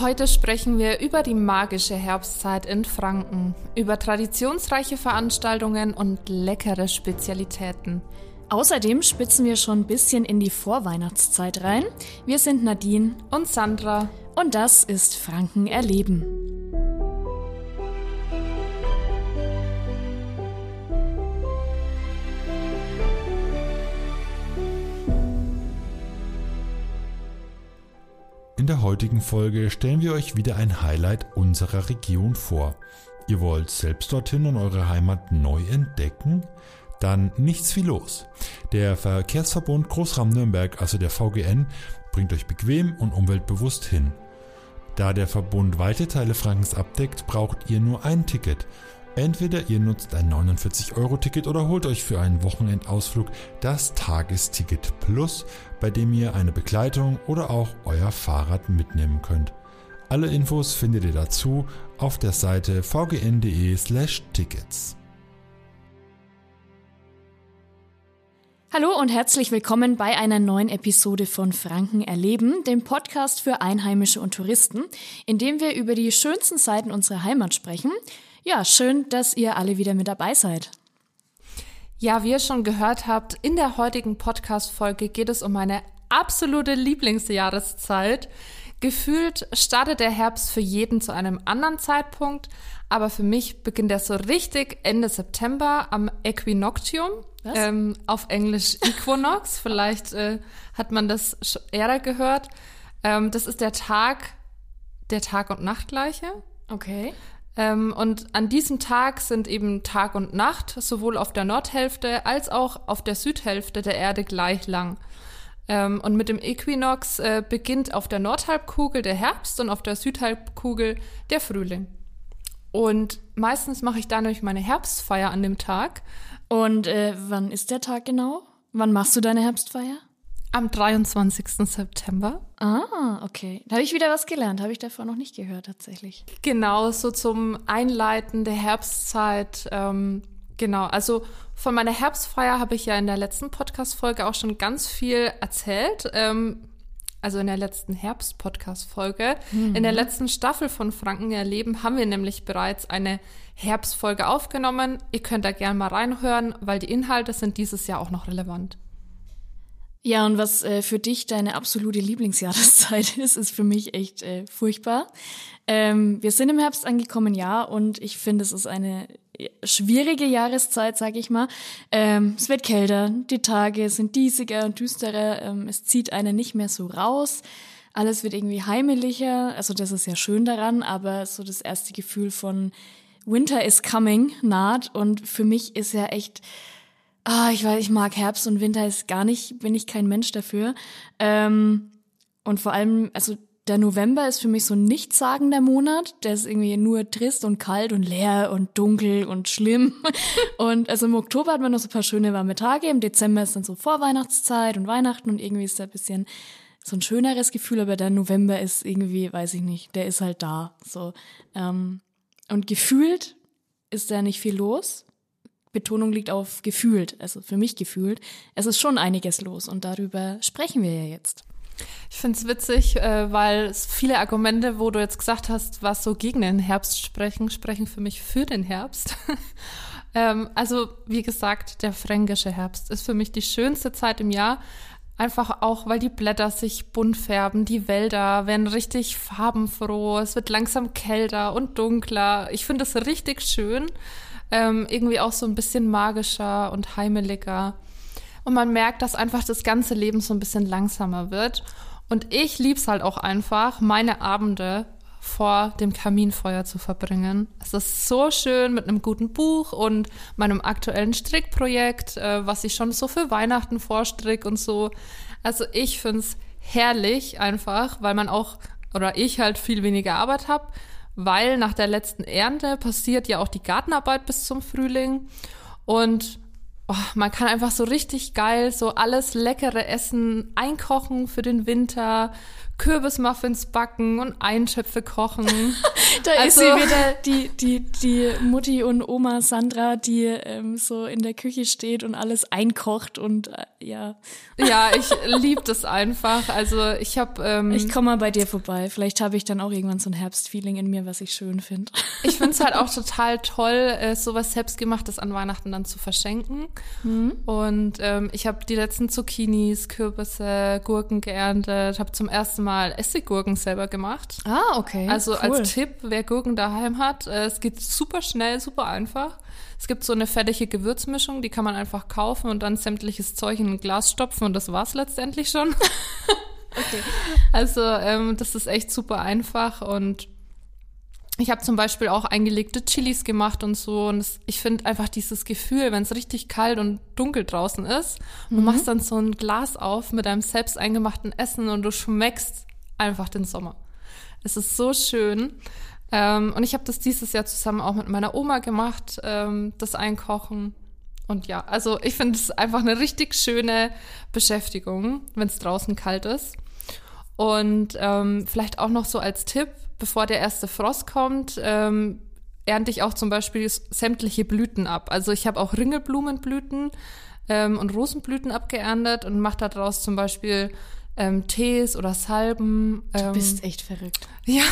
Heute sprechen wir über die magische Herbstzeit in Franken, über traditionsreiche Veranstaltungen und leckere Spezialitäten. Außerdem spitzen wir schon ein bisschen in die Vorweihnachtszeit rein. Wir sind Nadine und Sandra und das ist Franken erleben. Heutigen Folge stellen wir euch wieder ein Highlight unserer Region vor. Ihr wollt selbst dorthin und eure Heimat neu entdecken? Dann nichts wie los. Der Verkehrsverbund Großraum Nürnberg, also der VGN, bringt euch bequem und umweltbewusst hin. Da der Verbund weite Teile Frankens abdeckt, braucht ihr nur ein Ticket. Entweder ihr nutzt ein 49-Euro-Ticket oder holt euch für einen Wochenendausflug das Tagesticket Plus, bei dem ihr eine Begleitung oder auch euer Fahrrad mitnehmen könnt. Alle Infos findet ihr dazu auf der Seite vgn.de/tickets. Hallo und herzlich willkommen bei einer neuen Episode von Franken erleben, dem Podcast für Einheimische und Touristen, in dem wir über die schönsten Seiten unserer Heimat sprechen ja, schön, dass ihr alle wieder mit dabei seid. Ja, wie ihr schon gehört habt, in der heutigen Podcast-Folge geht es um meine absolute Lieblingsjahreszeit. Gefühlt startet der Herbst für jeden zu einem anderen Zeitpunkt, aber für mich beginnt er so richtig Ende September am Equinoctium. Ähm, auf Englisch Equinox. Vielleicht äh, hat man das eher gehört. Ähm, das ist der Tag, der Tag- und Nachtgleiche. Okay. Ähm, und an diesem Tag sind eben Tag und Nacht sowohl auf der Nordhälfte als auch auf der Südhälfte der Erde gleich lang. Ähm, und mit dem Äquinox äh, beginnt auf der Nordhalbkugel der Herbst und auf der Südhalbkugel der Frühling. Und meistens mache ich dadurch meine Herbstfeier an dem Tag. Und äh, wann ist der Tag genau? Wann machst du deine Herbstfeier? Am 23. September. Ah, okay. Da habe ich wieder was gelernt. Habe ich davor noch nicht gehört, tatsächlich. Genau, so zum Einleiten der Herbstzeit. Ähm, genau, also von meiner Herbstfeier habe ich ja in der letzten Podcast-Folge auch schon ganz viel erzählt. Ähm, also in der letzten Herbst-Podcast-Folge. Mhm. In der letzten Staffel von Franken erleben haben wir nämlich bereits eine Herbstfolge aufgenommen. Ihr könnt da gerne mal reinhören, weil die Inhalte sind dieses Jahr auch noch relevant. Ja, und was äh, für dich deine absolute Lieblingsjahreszeit ist, ist für mich echt äh, furchtbar. Ähm, wir sind im Herbst angekommen, ja, und ich finde, es ist eine äh, schwierige Jahreszeit, sag ich mal. Ähm, es wird kälter, die Tage sind diesiger und düsterer, ähm, es zieht einen nicht mehr so raus. Alles wird irgendwie heimeliger, also das ist ja schön daran, aber so das erste Gefühl von Winter is coming naht und für mich ist ja echt ah, ich weiß, ich mag Herbst und Winter ist gar nicht, bin ich kein Mensch dafür. Ähm, und vor allem, also der November ist für mich so ein nichtssagender Monat. Der ist irgendwie nur trist und kalt und leer und dunkel und schlimm. und also im Oktober hat man noch so ein paar schöne warme Tage. Im Dezember ist dann so Vorweihnachtszeit und Weihnachten und irgendwie ist da ein bisschen so ein schöneres Gefühl. Aber der November ist irgendwie, weiß ich nicht, der ist halt da. So ähm, und gefühlt ist da nicht viel los. Betonung liegt auf gefühlt, also für mich gefühlt. Es ist schon einiges los und darüber sprechen wir ja jetzt. Ich finde es witzig, äh, weil viele Argumente, wo du jetzt gesagt hast, was so gegen den Herbst sprechen, sprechen für mich für den Herbst. ähm, also, wie gesagt, der fränkische Herbst ist für mich die schönste Zeit im Jahr. Einfach auch, weil die Blätter sich bunt färben, die Wälder werden richtig farbenfroh, es wird langsam kälter und dunkler. Ich finde es richtig schön ähm, irgendwie auch so ein bisschen magischer und heimeliger. Und man merkt, dass einfach das ganze Leben so ein bisschen langsamer wird. Und ich lieb's halt auch einfach, meine Abende vor dem Kaminfeuer zu verbringen. Es ist so schön mit einem guten Buch und meinem aktuellen Strickprojekt, äh, was ich schon so für Weihnachten vorstrick und so. Also ich find's herrlich einfach, weil man auch oder ich halt viel weniger Arbeit habe weil nach der letzten Ernte passiert ja auch die Gartenarbeit bis zum Frühling. Und oh, man kann einfach so richtig geil so alles leckere Essen einkochen für den Winter, Kürbismuffins backen und Einschöpfe kochen. da also, ist sie wieder die, die, die Mutti und Oma Sandra, die ähm, so in der Küche steht und alles einkocht und äh, ja. Ja, ich liebe das einfach. Also ich habe. Ähm, ich komme mal bei dir vorbei. Vielleicht habe ich dann auch irgendwann so ein Herbstfeeling in mir, was ich schön finde. Ich finde es halt auch total toll, äh, sowas selbstgemachtes an Weihnachten dann zu verschenken. Mhm. Und ähm, ich habe die letzten Zucchinis, Kürbisse, Gurken geerntet, habe zum ersten Mal mal Essiggurken selber gemacht. Ah, okay. Also cool. als Tipp, wer Gurken daheim hat, äh, es geht super schnell, super einfach. Es gibt so eine fertige Gewürzmischung, die kann man einfach kaufen und dann sämtliches Zeug in ein Glas stopfen und das war's letztendlich schon. okay. Also ähm, das ist echt super einfach und ich habe zum Beispiel auch eingelegte Chilis gemacht und so. Und das, ich finde einfach dieses Gefühl, wenn es richtig kalt und dunkel draußen ist, mhm. du machst dann so ein Glas auf mit deinem selbst eingemachten Essen und du schmeckst einfach den Sommer. Es ist so schön. Ähm, und ich habe das dieses Jahr zusammen auch mit meiner Oma gemacht, ähm, das Einkochen. Und ja, also ich finde es einfach eine richtig schöne Beschäftigung, wenn es draußen kalt ist. Und ähm, vielleicht auch noch so als Tipp, bevor der erste Frost kommt, ähm, ernte ich auch zum Beispiel sämtliche Blüten ab. Also ich habe auch Ringelblumenblüten ähm, und Rosenblüten abgeerntet und mache daraus zum Beispiel ähm, Tees oder Salben. Ähm, du bist echt verrückt. Ja.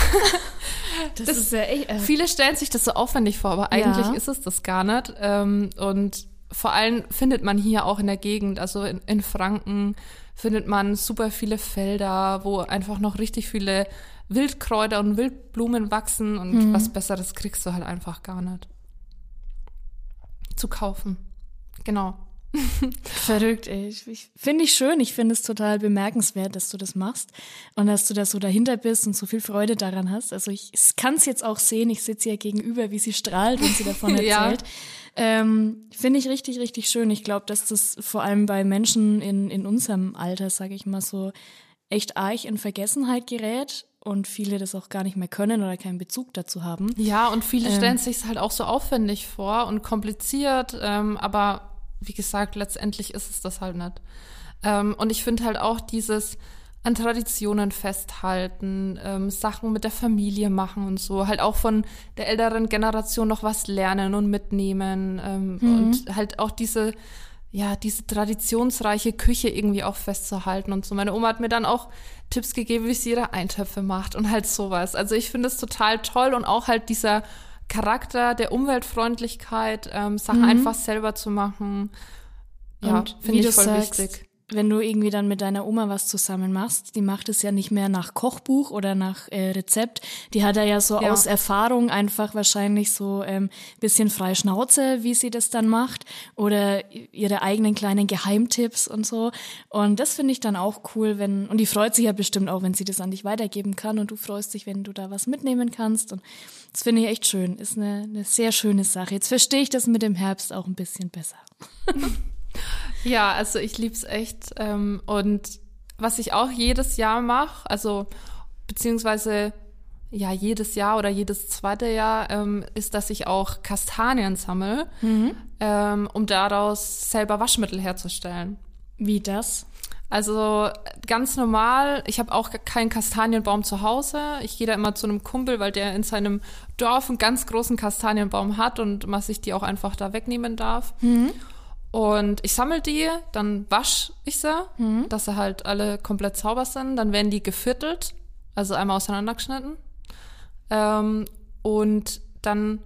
das, das, ist ja echt. Äh, viele stellen sich das so aufwendig vor, aber eigentlich ja. ist es das gar nicht. Ähm, und vor allem findet man hier auch in der Gegend, also in, in Franken, findet man super viele Felder, wo einfach noch richtig viele Wildkräuter und Wildblumen wachsen und mhm. was Besseres kriegst du halt einfach gar nicht. Zu kaufen. Genau. Verrückt, ey. Ich, finde ich schön. Ich finde es total bemerkenswert, dass du das machst und dass du da so dahinter bist und so viel Freude daran hast. Also ich kann es jetzt auch sehen. Ich sitze ihr gegenüber, wie sie strahlt, wenn sie davon erzählt. ja. ähm, finde ich richtig, richtig schön. Ich glaube, dass das vor allem bei Menschen in, in unserem Alter, sage ich mal so, echt arg in Vergessenheit gerät und viele das auch gar nicht mehr können oder keinen Bezug dazu haben. Ja, und viele ähm, stellen sich halt auch so aufwendig vor und kompliziert, ähm, aber wie gesagt, letztendlich ist es das halt nicht. Ähm, und ich finde halt auch dieses an Traditionen festhalten, ähm, Sachen mit der Familie machen und so, halt auch von der älteren Generation noch was lernen und mitnehmen ähm, mhm. und halt auch diese ja, diese traditionsreiche Küche irgendwie auch festzuhalten und so. Meine Oma hat mir dann auch Tipps gegeben, wie sie ihre Eintöpfe macht und halt sowas. Also ich finde es total toll und auch halt dieser Charakter der Umweltfreundlichkeit, ähm, Sachen mhm. einfach selber zu machen. Ja, finde ich voll sagst, wichtig wenn du irgendwie dann mit deiner Oma was zusammen machst, die macht es ja nicht mehr nach Kochbuch oder nach äh, Rezept. Die hat ja so ja. aus Erfahrung einfach wahrscheinlich so ähm, bisschen frei Schnauze, wie sie das dann macht oder ihre eigenen kleinen Geheimtipps und so. Und das finde ich dann auch cool, wenn und die freut sich ja bestimmt auch, wenn sie das an dich weitergeben kann und du freust dich, wenn du da was mitnehmen kannst. Und das finde ich echt schön. Ist eine, eine sehr schöne Sache. Jetzt verstehe ich das mit dem Herbst auch ein bisschen besser. Ja, also ich lieb's echt. Ähm, und was ich auch jedes Jahr mache, also beziehungsweise ja jedes Jahr oder jedes zweite Jahr, ähm, ist, dass ich auch Kastanien sammle, mhm. ähm, um daraus selber Waschmittel herzustellen. Wie das? Also ganz normal, ich habe auch keinen Kastanienbaum zu Hause. Ich gehe da immer zu einem Kumpel, weil der in seinem Dorf einen ganz großen Kastanienbaum hat und man sich die auch einfach da wegnehmen darf. Mhm. Und ich sammle die, dann wasche ich sie, mhm. dass sie halt alle komplett sauber sind. Dann werden die geviertelt, also einmal auseinandergeschnitten. Ähm, und dann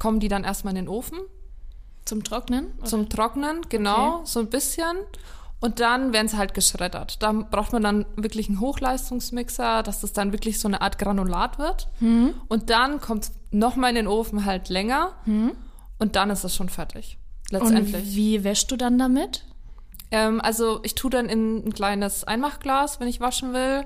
kommen die dann erstmal in den Ofen. Zum Trocknen? Oder? Zum Trocknen, genau, okay. so ein bisschen. Und dann werden sie halt geschreddert. Da braucht man dann wirklich einen Hochleistungsmixer, dass das dann wirklich so eine Art Granulat wird. Mhm. Und dann kommt es nochmal in den Ofen halt länger. Mhm. Und dann ist es schon fertig letztendlich. Und wie wäschst du dann damit? Ähm, also ich tue dann in ein kleines Einmachglas, wenn ich waschen will,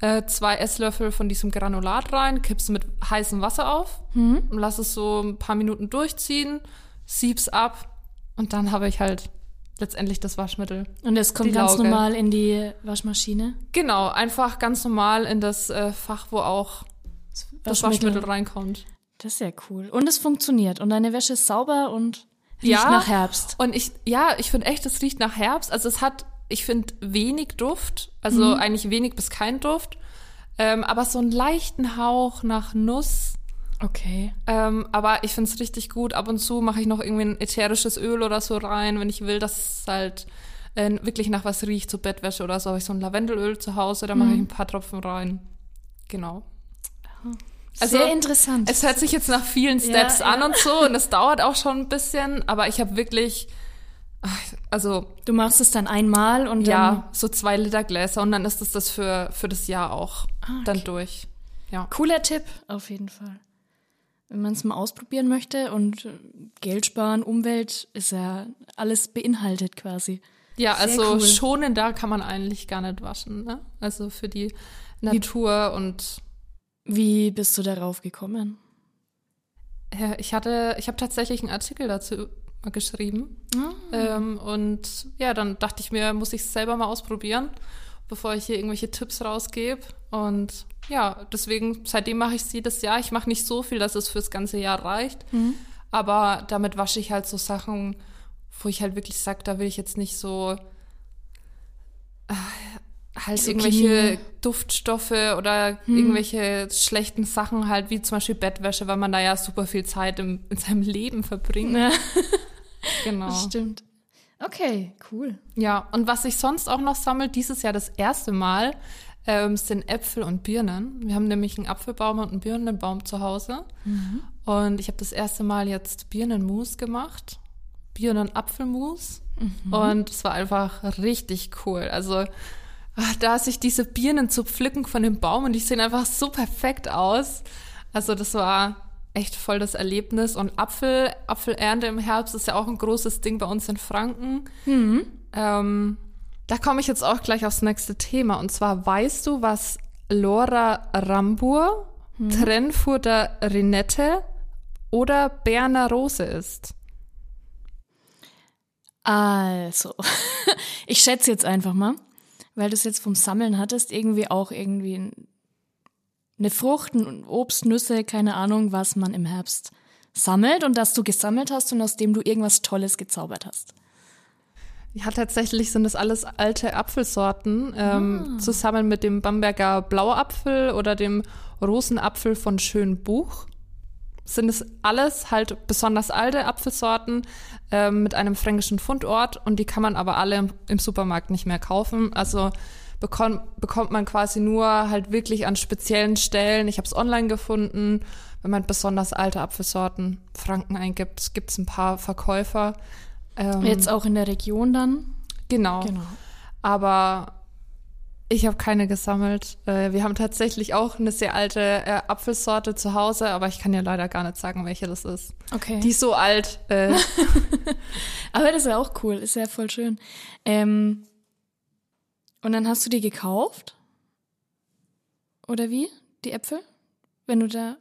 äh, zwei Esslöffel von diesem Granulat rein, kippst mit heißem Wasser auf mhm. und lass es so ein paar Minuten durchziehen, sieb's ab und dann habe ich halt letztendlich das Waschmittel. Und es kommt ganz Lauge. normal in die Waschmaschine? Genau, einfach ganz normal in das äh, Fach, wo auch das Waschmittel. Waschmittel reinkommt. Das ist ja cool. Und es funktioniert. Und deine Wäsche ist sauber und Riecht ja, nach Herbst. Und ich, ja, ich finde echt, es riecht nach Herbst. Also es hat, ich finde, wenig Duft. Also eigentlich wenig bis kein Duft. Ähm, aber so einen leichten Hauch nach Nuss. Okay. Ähm, aber ich finde es richtig gut. Ab und zu mache ich noch irgendwie ein ätherisches Öl oder so rein, wenn ich will, dass es halt äh, wirklich nach was riecht, so Bettwäsche oder so. Habe ich so ein Lavendelöl zu Hause, da mache ich ein paar Tropfen rein. Genau. Also, Sehr interessant. Es hört sich jetzt nach vielen Ja, Steps ja. an und so und es dauert auch schon ein bisschen, aber ich habe wirklich, also du machst es dann einmal und dann. ja, so zwei Liter Gläser und dann ist es das für, für das Jahr auch Ah, okay. dann durch. Ja. Cooler Tipp, auf jeden Fall. Wenn man es mal ausprobieren möchte und äh, Geld sparen, Umwelt ist ja alles beinhaltet quasi. Ja, Sehr also cool. schonender kann man eigentlich gar nicht waschen, ne? Also für die Natur und Wie bist du darauf gekommen? ja, ich hatte, ich habe tatsächlich einen Artikel dazu geschrieben. Ähm, und ja, dann dachte ich mir, muss ich es selber mal ausprobieren, bevor ich hier irgendwelche Tipps rausgebe. Und ja, deswegen, seitdem mache ich es jedes Jahr. Ich mache nicht so viel, dass es fürs ganze Jahr reicht. Aber damit wasche ich halt so Sachen, wo ich halt wirklich sage, da will ich jetzt nicht so äh, halt So irgendwelche Chemie. Duftstoffe oder irgendwelche schlechten Sachen halt, wie zum Beispiel Bettwäsche, weil man da ja super viel Zeit im, in seinem Leben verbringt. Ja, Genau. das stimmt. Okay, cool. Ja, und was ich sonst auch noch sammle, dieses Jahr das erste Mal, ähm, sind Äpfel und Birnen. Wir haben nämlich einen Apfelbaum und einen Birnenbaum zu Hause. Und ich habe das erste Mal jetzt Birnenmus gemacht. Birnen-Apfelmus. Und es war einfach richtig cool. Also ach, da sich diese Birnen zu pflücken von dem Baum und die sehen einfach so perfekt aus. Also das war echt voll das Erlebnis. Und Apfel, Apfelernte im Herbst ist ja auch ein großes Ding bei uns in Franken. Ähm, da komme ich jetzt auch gleich aufs nächste Thema. Und zwar weißt du, was Lora Rambur, Trennfurter Rinette oder Berner Rose ist? Also, ich schätze jetzt einfach mal, weil du es jetzt vom Sammeln hattest, irgendwie auch irgendwie ein- eine Frucht, ein Obst, Nüsse, keine Ahnung, was man im Herbst sammelt und das du gesammelt hast und aus dem du irgendwas Tolles gezaubert hast. Ja, tatsächlich sind das alles alte Apfelsorten, ähm, zusammen mit dem Bamberger Blauapfel oder dem Rosenapfel von Schönbuch. Sind es alles halt besonders alte Apfelsorten ähm, mit einem fränkischen Fundort und die kann man aber alle im, im Supermarkt nicht mehr kaufen. Also bekommt, bekommt man quasi nur halt wirklich an speziellen Stellen. Ich habe es online gefunden. Wenn man besonders alte Apfelsorten Franken eingibt, gibt es ein paar Verkäufer. Ähm, Jetzt auch in der Region dann? Genau. Genau. Aber ich habe keine gesammelt. Äh, wir haben tatsächlich auch eine sehr alte äh, Apfelsorte zu Hause, aber ich kann ja leider gar nicht sagen, welche das ist. Okay. Die ist so alt. Äh, Aber das ist ja auch cool, ist ja voll schön. Ähm, und dann hast du die gekauft? Oder wie? Die Äpfel? Wenn du da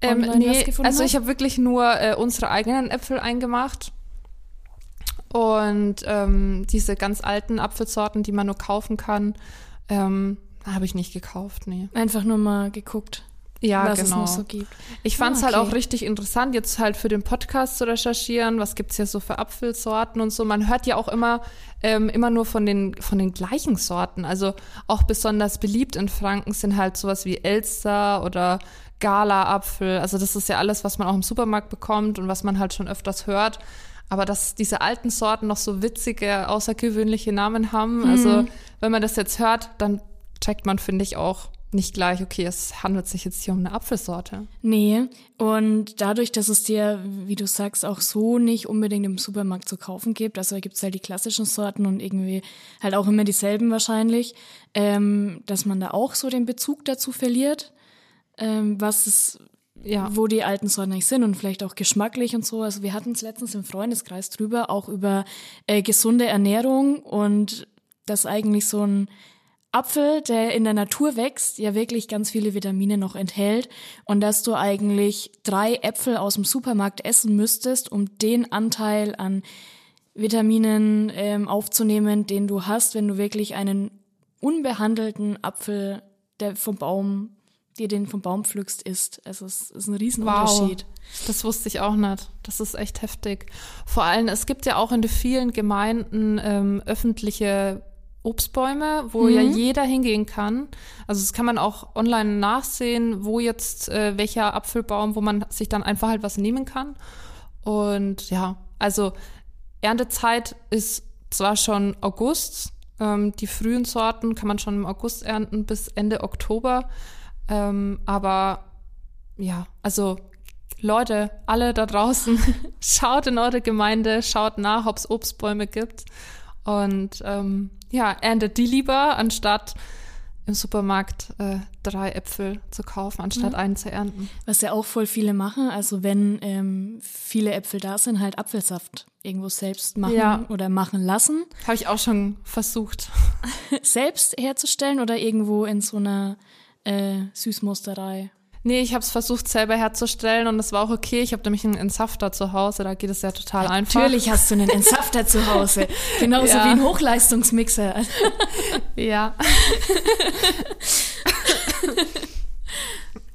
ähm, nee, also hast? ich habe wirklich nur äh, unsere eigenen Äpfel eingemacht. Und ähm, diese ganz alten Apfelsorten, die man nur kaufen kann, ähm, habe ich nicht gekauft, nee. Einfach nur mal geguckt, Ja, was es genau. noch so gibt. Ich fand es Ah, halt okay. auch richtig interessant, jetzt halt für den Podcast zu recherchieren, was gibt's hier so für Apfelsorten und so. Man hört ja auch immer, ähm, immer nur von den, von den gleichen Sorten. Also auch besonders beliebt in Franken sind halt sowas wie Elster oder Gala-Apfel. Also das ist ja alles, was man auch im Supermarkt bekommt und was man halt schon öfters hört. Aber dass diese alten Sorten noch so witzige, außergewöhnliche Namen haben, also wenn man das jetzt hört, dann checkt man, finde ich, auch nicht gleich, okay, es handelt sich jetzt hier um eine Apfelsorte. Nee, und dadurch, dass es dir, wie du sagst, auch so nicht unbedingt im Supermarkt zu kaufen gibt, also da gibt's halt die klassischen Sorten und irgendwie halt auch immer dieselben wahrscheinlich, ähm, dass man da auch so den Bezug dazu verliert, ähm, was es, Ja. wo die alten Sorten sind und vielleicht auch geschmacklich und so. Also wir hatten es letztens im Freundeskreis drüber, auch über äh, gesunde Ernährung und dass eigentlich so ein Apfel, der in der Natur wächst, ja wirklich ganz viele Vitamine noch enthält und dass du eigentlich drei Äpfel aus dem Supermarkt essen müsstest, um den Anteil an Vitaminen ähm, aufzunehmen, den du hast, wenn du wirklich einen unbehandelten Apfel, der vom Baum dir den vom Baum pflückst, isst. Also es ist ein Riesenunterschied. Wow, das wusste ich auch nicht. Das ist echt heftig. Vor allem, es gibt ja auch in den vielen Gemeinden ähm, öffentliche Obstbäume, wo mhm. ja jeder hingehen kann. Also das kann man auch online nachsehen, wo jetzt äh, welcher Apfelbaum, wo man sich dann einfach halt was nehmen kann. Und ja, also Erntezeit ist zwar schon August, ähm, die frühen Sorten kann man schon im August ernten bis Ende Oktober, ähm, aber ja, also Leute, alle da draußen, schaut in eure Gemeinde, schaut nach, ob es Obstbäume gibt und ähm, ja, erntet die lieber, anstatt im Supermarkt äh, drei Äpfel zu kaufen, anstatt mhm. einen zu ernten. Was ja auch voll viele machen, also wenn ähm, viele Äpfel da sind, halt Apfelsaft irgendwo selbst machen ja. oder machen lassen. Habe ich auch schon versucht. selbst herzustellen oder irgendwo in so einer äh, Süßmusterei? Nee, ich habe es versucht selber herzustellen und es war auch okay. Ich habe nämlich einen Entsafter zu Hause, da geht es ja total einfach. Natürlich hast du einen Entsafter zu Hause. Genauso ja. wie ein Hochleistungsmixer. ja.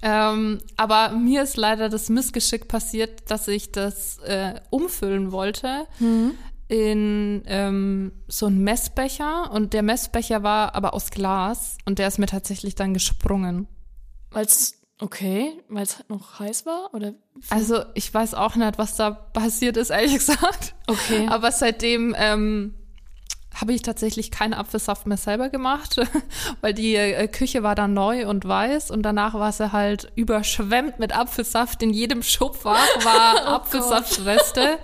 ähm, aber mir ist leider das Missgeschick passiert, dass ich das äh, umfüllen wollte. Mhm in ähm, so einen Messbecher und der Messbecher war aber aus Glas und der ist mir tatsächlich dann gesprungen. Weil es Okay, weil es noch heiß war oder? Also ich weiß auch nicht, was da passiert ist, ehrlich gesagt. Okay. Aber seitdem ähm, habe ich tatsächlich keinen Apfelsaft mehr selber gemacht, weil die äh, Küche war dann neu und weiß und danach war sie halt überschwemmt mit Apfelsaft. In jedem Schubfach war oh Apfelsaftreste.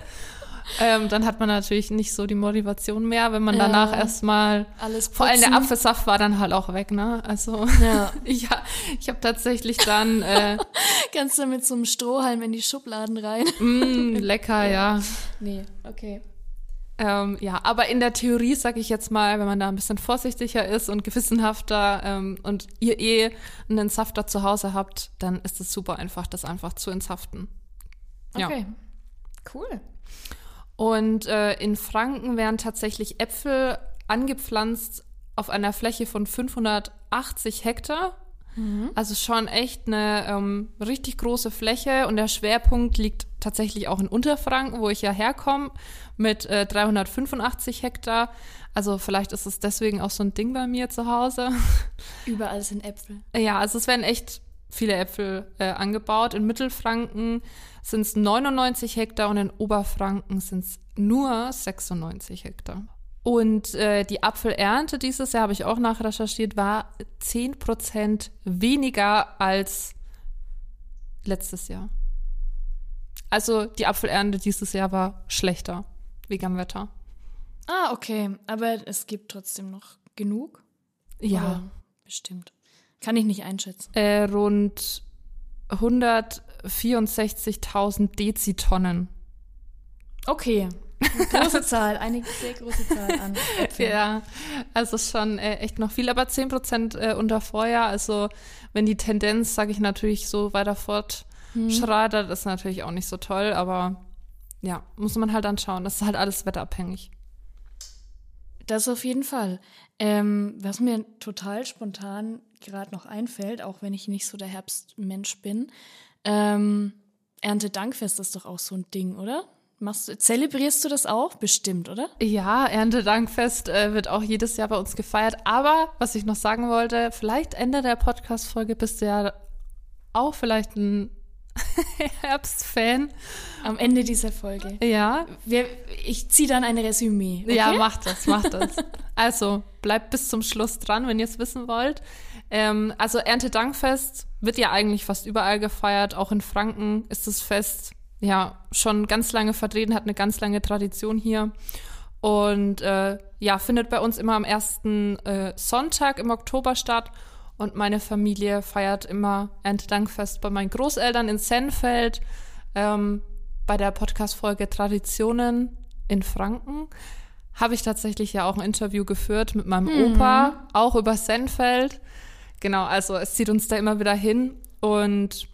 Ähm, dann hat man natürlich nicht so die Motivation mehr, wenn man ja, danach erstmal alles putzen. vor allem der Apfelsaft war dann halt auch weg, ne? Also ja, ich, ich habe tatsächlich dann äh, kannst du mit so einem Strohhalm in die Schubladen rein. mm, lecker, ja. Nee, okay. Ähm, ja, aber in der Theorie sage ich jetzt mal, wenn man da ein bisschen vorsichtiger ist und gewissenhafter ähm, und ihr eh einen Safter zu Hause habt, dann ist es super einfach, das einfach zu entsaften. Ja. Okay, cool. Und äh, in Franken werden tatsächlich Äpfel angepflanzt auf einer Fläche von 580 Hektar. Mhm. Also schon echt eine ähm, richtig große Fläche und der Schwerpunkt liegt tatsächlich auch in Unterfranken, wo ich ja herkomme, mit äh, 385 Hektar. Also vielleicht ist es deswegen auch so ein Ding bei mir zu Hause. Überall sind Äpfel. Ja, also es werden echt viele Äpfel äh, angebaut. In Mittelfranken sind es 99 Hektar und in Oberfranken sind es nur 96 Hektar. Und äh, die Apfelernte dieses Jahr, habe ich auch nachrecherchiert, war 10 Prozent weniger als letztes Jahr. Also die Apfelernte dieses Jahr war schlechter wegen am Wetter. Ah, okay. Aber es gibt trotzdem noch genug? Ja. Oder? Bestimmt. Kann ich nicht einschätzen. Äh, rund 164.000 Dezitonnen. Okay. Eine große Zahl, eine sehr große Zahl an Äpfeln. Ja, also schon äh, echt noch viel, aber 10 Prozent äh, unter Vorjahr. Also wenn die Tendenz, sage ich natürlich, so weiter fortschreitet, hm. ist natürlich auch nicht so toll, aber ja, muss man halt dann schauen. Das ist halt alles wetterabhängig. Das auf jeden Fall. Ähm, was mir total spontan gerade noch einfällt, auch wenn ich nicht so der Herbstmensch bin, ähm, Erntedankfest ist doch auch so ein Ding, oder? Machst, zelebrierst du das auch? Bestimmt, oder? Ja, Erntedankfest äh, wird auch jedes Jahr bei uns gefeiert. Aber was ich noch sagen wollte, vielleicht Ende der Podcast-Folge bist du ja auch vielleicht ein Herbstfan. Am Ende dieser Folge. Ja. Wir, ich ziehe dann ein Resümee. Okay? Ja, mach das, mach das. also, bleibt bis zum Schluss dran, wenn ihr es wissen wollt. Ähm, also, Erntedankfest wird ja eigentlich fast überall gefeiert. Auch in Franken ist das Fest ja schon ganz lange vertreten, hat eine ganz lange Tradition hier. Und äh, ja, findet bei uns immer am ersten äh, Sonntag im Oktober statt. Und meine Familie feiert immer Erntedankfest bei meinen Großeltern in Senfeld, ähm, bei der Podcast-Folge Traditionen in Franken. Habe ich tatsächlich ja auch ein Interview geführt mit meinem mhm. Opa, auch über Senfeld. Genau, also es zieht uns da immer wieder hin. Und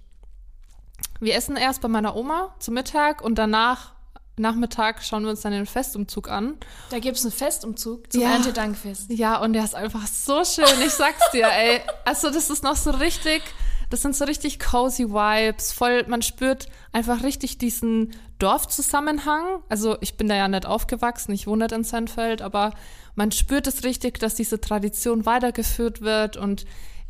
wir essen erst bei meiner Oma zum Mittag und danach Nachmittag schauen wir uns dann den Festumzug an. Da gibt es einen Festumzug zum ja. Erntedankfest. Ja, und der ist einfach so schön, ich sag's dir, ey. Also das ist noch so richtig, das sind so richtig cozy Vibes, voll, man spürt einfach richtig diesen Dorfzusammenhang. Also ich bin da ja nicht aufgewachsen, ich wohne nicht in Seinfeld, aber man spürt es richtig, dass diese Tradition weitergeführt wird und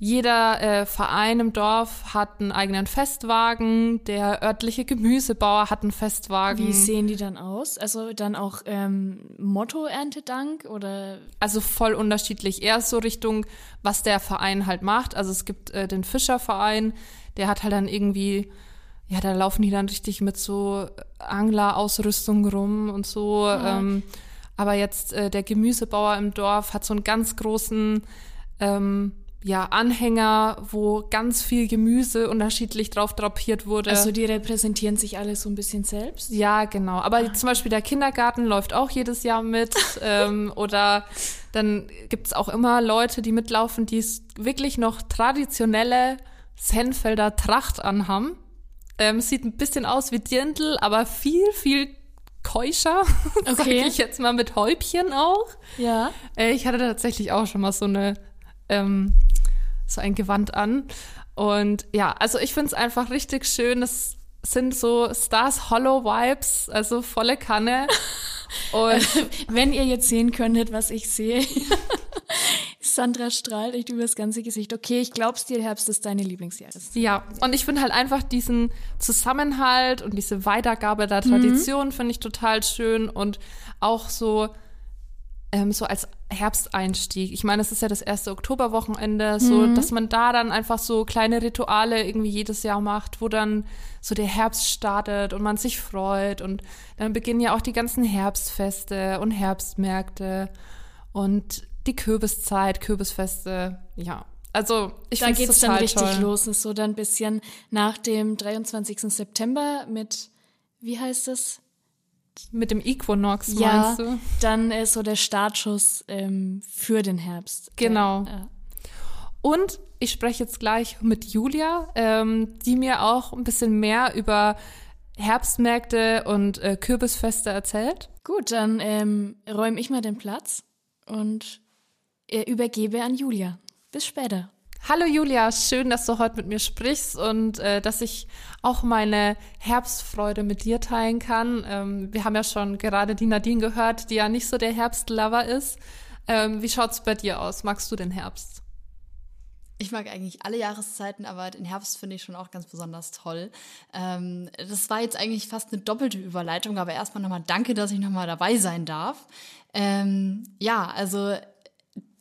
jeder äh, Verein im Dorf hat einen eigenen Festwagen, der örtliche Gemüsebauer hat einen Festwagen. Wie sehen die dann aus? Also dann auch ähm, Motto-Erntedank oder? Also voll unterschiedlich. Eher so Richtung, was der Verein halt macht. Also es gibt äh, den Fischerverein, der hat halt dann irgendwie, ja, da laufen die dann richtig mit so Anglerausrüstung rum und so. Ja. Ähm, aber jetzt äh, der Gemüsebauer im Dorf hat so einen ganz großen ähm, ja, Anhänger, wo ganz viel Gemüse unterschiedlich drauf drapiert wurde. Also die repräsentieren sich alle so ein bisschen selbst? Ja, genau. Aber ah. zum Beispiel der Kindergarten läuft auch jedes Jahr mit. ähm, oder dann gibt's auch immer Leute, die mitlaufen, die wirklich noch traditionelle Senfelder Tracht anhaben. Ähm, sieht ein bisschen aus wie Dirndl, aber viel, viel keuscher, okay. sage ich jetzt mal mit Häubchen auch. Ja. Äh, ich hatte tatsächlich auch schon mal so eine ähm, so ein Gewand an. Und ja, also ich finde es einfach richtig schön. Es sind so Stars Hollow Vibes, also volle Kanne. Und wenn ihr jetzt sehen könntet, was ich sehe, Sandra strahlt echt über das ganze Gesicht. Okay, ich glaub's dir, Herbst ist deine Lieblingsjahreszeit. Ja, und ich finde halt einfach diesen Zusammenhalt und diese Weitergabe der Tradition mhm. finde ich total schön und auch so ähm, so als Herbsteinstieg. Ich meine, es ist ja das erste Oktoberwochenende, so mhm. dass man da dann einfach so kleine Rituale irgendwie jedes Jahr macht, wo dann so der Herbst startet und man sich freut und dann beginnen ja auch die ganzen Herbstfeste und Herbstmärkte und die Kürbiszeit, Kürbisfeste, ja. Also ich Da geht's dann richtig toll. los, ist so dann ein bisschen nach dem 23. September mit, wie heißt es? Mit dem Equinox, ja, meinst du? Dann ist so der Startschuss ähm, für den Herbst. Genau. Ja. Und ich spreche jetzt gleich mit Julia, ähm, die mir auch ein bisschen mehr über Herbstmärkte und äh, Kürbisfeste erzählt. Gut, dann ähm, räume ich mal den Platz und äh, übergebe an Julia. Bis später. Hallo Julia, schön, dass du heute mit mir sprichst und äh, dass ich auch meine Herbstfreude mit dir teilen kann. Ähm, wir haben ja schon gerade die Nadine gehört, die ja nicht so der Herbstlover ist. Ähm, wie schaut's bei dir aus? Magst du den Herbst? Ich mag eigentlich alle Jahreszeiten, aber den Herbst finde ich schon auch ganz besonders toll. Ähm, das war jetzt eigentlich fast eine doppelte Überleitung, aber erstmal nochmal danke, dass ich nochmal dabei sein darf. Ähm, ja, also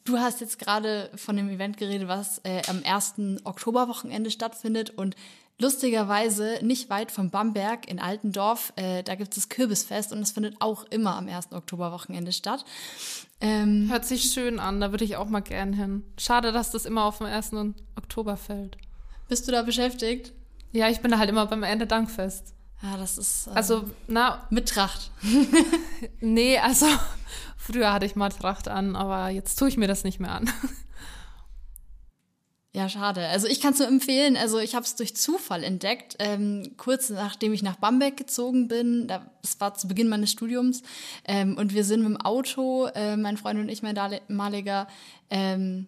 Du hast jetzt gerade von dem Event geredet, was äh, am ersten Oktoberwochenende stattfindet und lustigerweise nicht weit vom Bamberg in Altendorf, äh, da gibt es das Kürbisfest und es findet auch immer am ersten Oktoberwochenende statt. Ähm, Hört sich schön an, da würde ich auch mal gern hin. Schade, dass das immer auf dem ersten Oktober fällt. Bist du da beschäftigt? Ja, ich bin da halt immer beim Ende Dankfest. Ja, das ist. Äh, also, na. Mit Tracht. nee, also Früher hatte ich mal Tracht an, aber jetzt tue ich mir das nicht mehr an. Ja, schade. Also ich kann es nur empfehlen. Also ich habe es durch Zufall entdeckt. Ähm, kurz nachdem ich nach Bamberg gezogen bin, da, das war zu Beginn meines Studiums, ähm, und wir sind mit dem Auto, äh, mein Freund und ich, mein damaliger, ähm,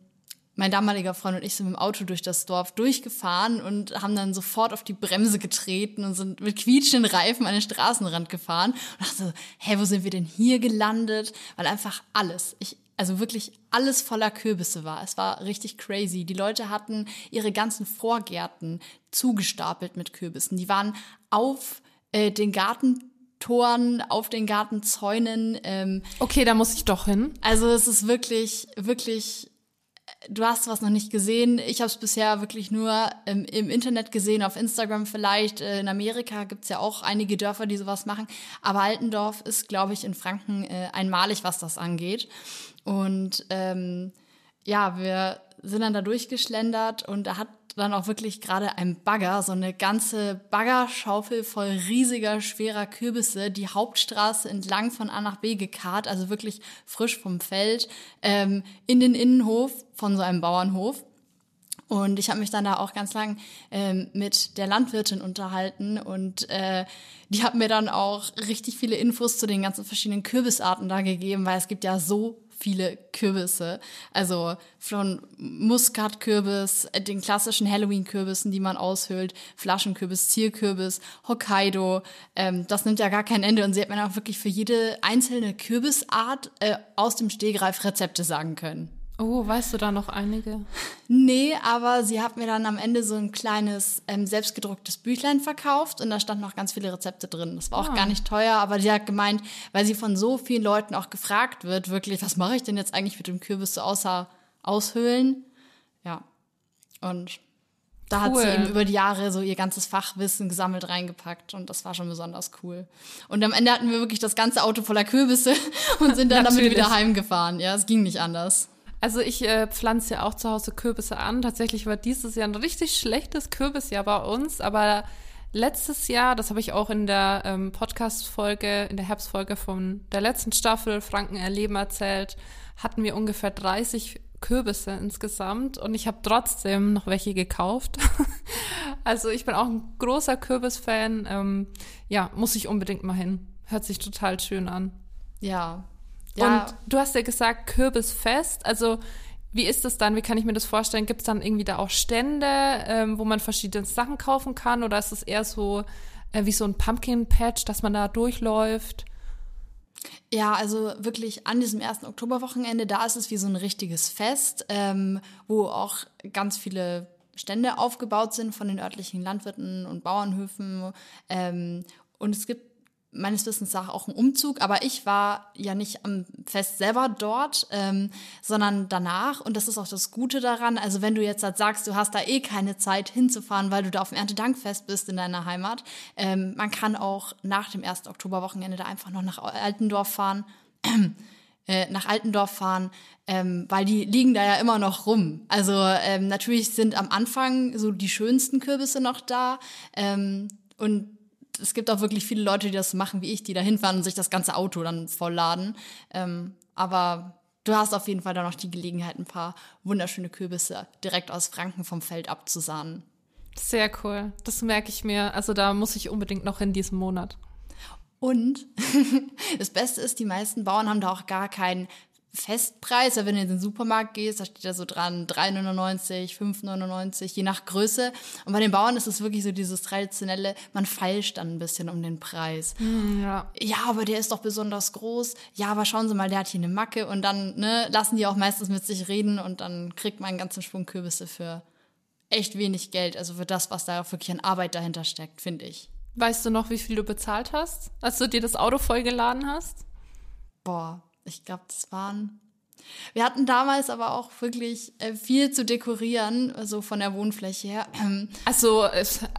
mein damaliger Freund und ich sind mit dem Auto durch das Dorf durchgefahren und haben dann sofort auf die Bremse getreten und sind mit quietschenden Reifen an den Straßenrand gefahren und dachte so, hä, wo sind wir denn hier gelandet? Weil einfach alles, ich, also wirklich alles voller Kürbisse war. Es war richtig crazy. Die Leute hatten ihre ganzen Vorgärten zugestapelt mit Kürbissen. Die waren auf äh, den Gartentoren, auf den Gartenzäunen. Ähm, okay, da muss ich doch hin. Also es ist wirklich, wirklich du hast was noch nicht gesehen. Ich habe es bisher wirklich nur ähm, im Internet gesehen, auf Instagram vielleicht. Äh, in Amerika gibt's ja auch einige Dörfer, die sowas machen. Aber Altendorf ist, glaube ich, in Franken äh, einmalig, was das angeht. Und ähm, ja, wir sind dann da durchgeschlendert und da hat dann auch wirklich gerade ein Bagger, so eine ganze Baggerschaufel voll riesiger, schwerer Kürbisse, die Hauptstraße entlang von A nach B gekarrt, also wirklich frisch vom Feld, ähm, in den Innenhof von so einem Bauernhof. Und ich habe mich dann da auch ganz lang ähm, mit der Landwirtin unterhalten und äh, die hat mir dann auch richtig viele Infos zu den ganzen verschiedenen Kürbisarten da gegeben, weil es gibt ja so viele Kürbisse. Also von Muskatkürbis, äh, den klassischen Halloween-Kürbissen, die man aushöhlt, Flaschenkürbis, Zierkürbis, Hokkaido. Ähm, das nimmt ja gar kein Ende. Und sie hat mir auch wirklich für jede einzelne Kürbisart äh, aus dem Stehgreif Rezepte sagen können. Oh, weißt du da noch einige? Nee, aber sie hat mir dann am Ende so ein kleines ähm, selbstgedrucktes Büchlein verkauft und da standen noch ganz viele Rezepte drin. Das war auch Ah. gar nicht teuer, aber sie hat gemeint, weil sie von so vielen Leuten auch gefragt wird, wirklich, was mache ich denn jetzt eigentlich mit dem Kürbis so außer aushöhlen? Ja. Und da hat sie Cool. eben über die Jahre so ihr ganzes Fachwissen gesammelt reingepackt und das war schon besonders cool. Und am Ende hatten wir wirklich das ganze Auto voller Kürbisse und sind dann damit wieder heimgefahren. Ja, es ging nicht anders. Also ich äh, pflanze ja auch zu Hause Kürbisse an. Tatsächlich war dieses Jahr ein richtig schlechtes Kürbisjahr bei uns, aber letztes Jahr, das habe ich auch in der ähm, Podcast-Folge, in der Herbstfolge von der letzten Staffel Franken erleben erzählt, hatten wir ungefähr 30 Kürbisse insgesamt und ich habe trotzdem noch welche gekauft. also ich bin auch ein großer Kürbisfan. Ähm, ja, muss ich unbedingt mal hin. Hört sich total schön an. Ja. Ja, Und du hast ja gesagt, Kürbisfest. Also, wie ist das dann? Wie kann ich mir das vorstellen? Gibt es dann irgendwie da auch Stände, ähm, wo man verschiedene Sachen kaufen kann? Oder ist es eher so äh, wie so ein Pumpkin Patch, dass man da durchläuft? Ja, also wirklich an diesem ersten Oktoberwochenende, da ist es wie so ein richtiges Fest, ähm, wo auch ganz viele Stände aufgebaut sind von den örtlichen Landwirten und Bauernhöfen. Ähm, und es gibt meines Wissens nach auch einen Umzug, aber ich war ja nicht am Fest selber dort, ähm, sondern danach. Und das ist auch das Gute daran. Also wenn du jetzt halt sagst, du hast da eh keine Zeit hinzufahren, weil du da auf dem Erntedankfest bist in deiner Heimat, ähm, man kann auch nach dem ersten Oktoberwochenende da einfach noch nach Altendorf fahren äh, nach Altendorf fahren, ähm, weil die liegen da ja immer noch rum. Also ähm, natürlich sind am Anfang so die schönsten Kürbisse noch da ähm, und es gibt auch wirklich viele Leute, die das machen wie ich, die da hinfahren und sich das ganze Auto dann vollladen. Ähm, aber du hast auf jeden Fall dann noch die Gelegenheit, ein paar wunderschöne Kürbisse direkt aus Franken vom Feld abzusahnen. Sehr cool. Das merke ich mir. Also da muss ich unbedingt noch in diesem Monat. Und das Beste ist, die meisten Bauern haben da auch gar keinen Festpreis. Ja, wenn du in den Supermarkt gehst, da steht da so dran 3,99, 5,99, je nach Größe. Und bei den Bauern ist es wirklich so dieses traditionelle, man feilscht dann ein bisschen um den Preis. Ja. Ja, aber der ist doch besonders groß. Ja, aber schauen Sie mal, der hat hier eine Macke. Und dann ne, lassen die auch meistens mit sich reden und dann kriegt man einen ganzen Schwung Kürbisse für echt wenig Geld. Also für das, was da wirklich an Arbeit dahinter steckt, finde ich. Weißt du noch, wie viel du bezahlt hast, als du dir das Auto vollgeladen hast? Boah, ich glaube, das waren. Wir hatten damals aber auch wirklich äh, viel zu dekorieren, so von der Wohnfläche her. Also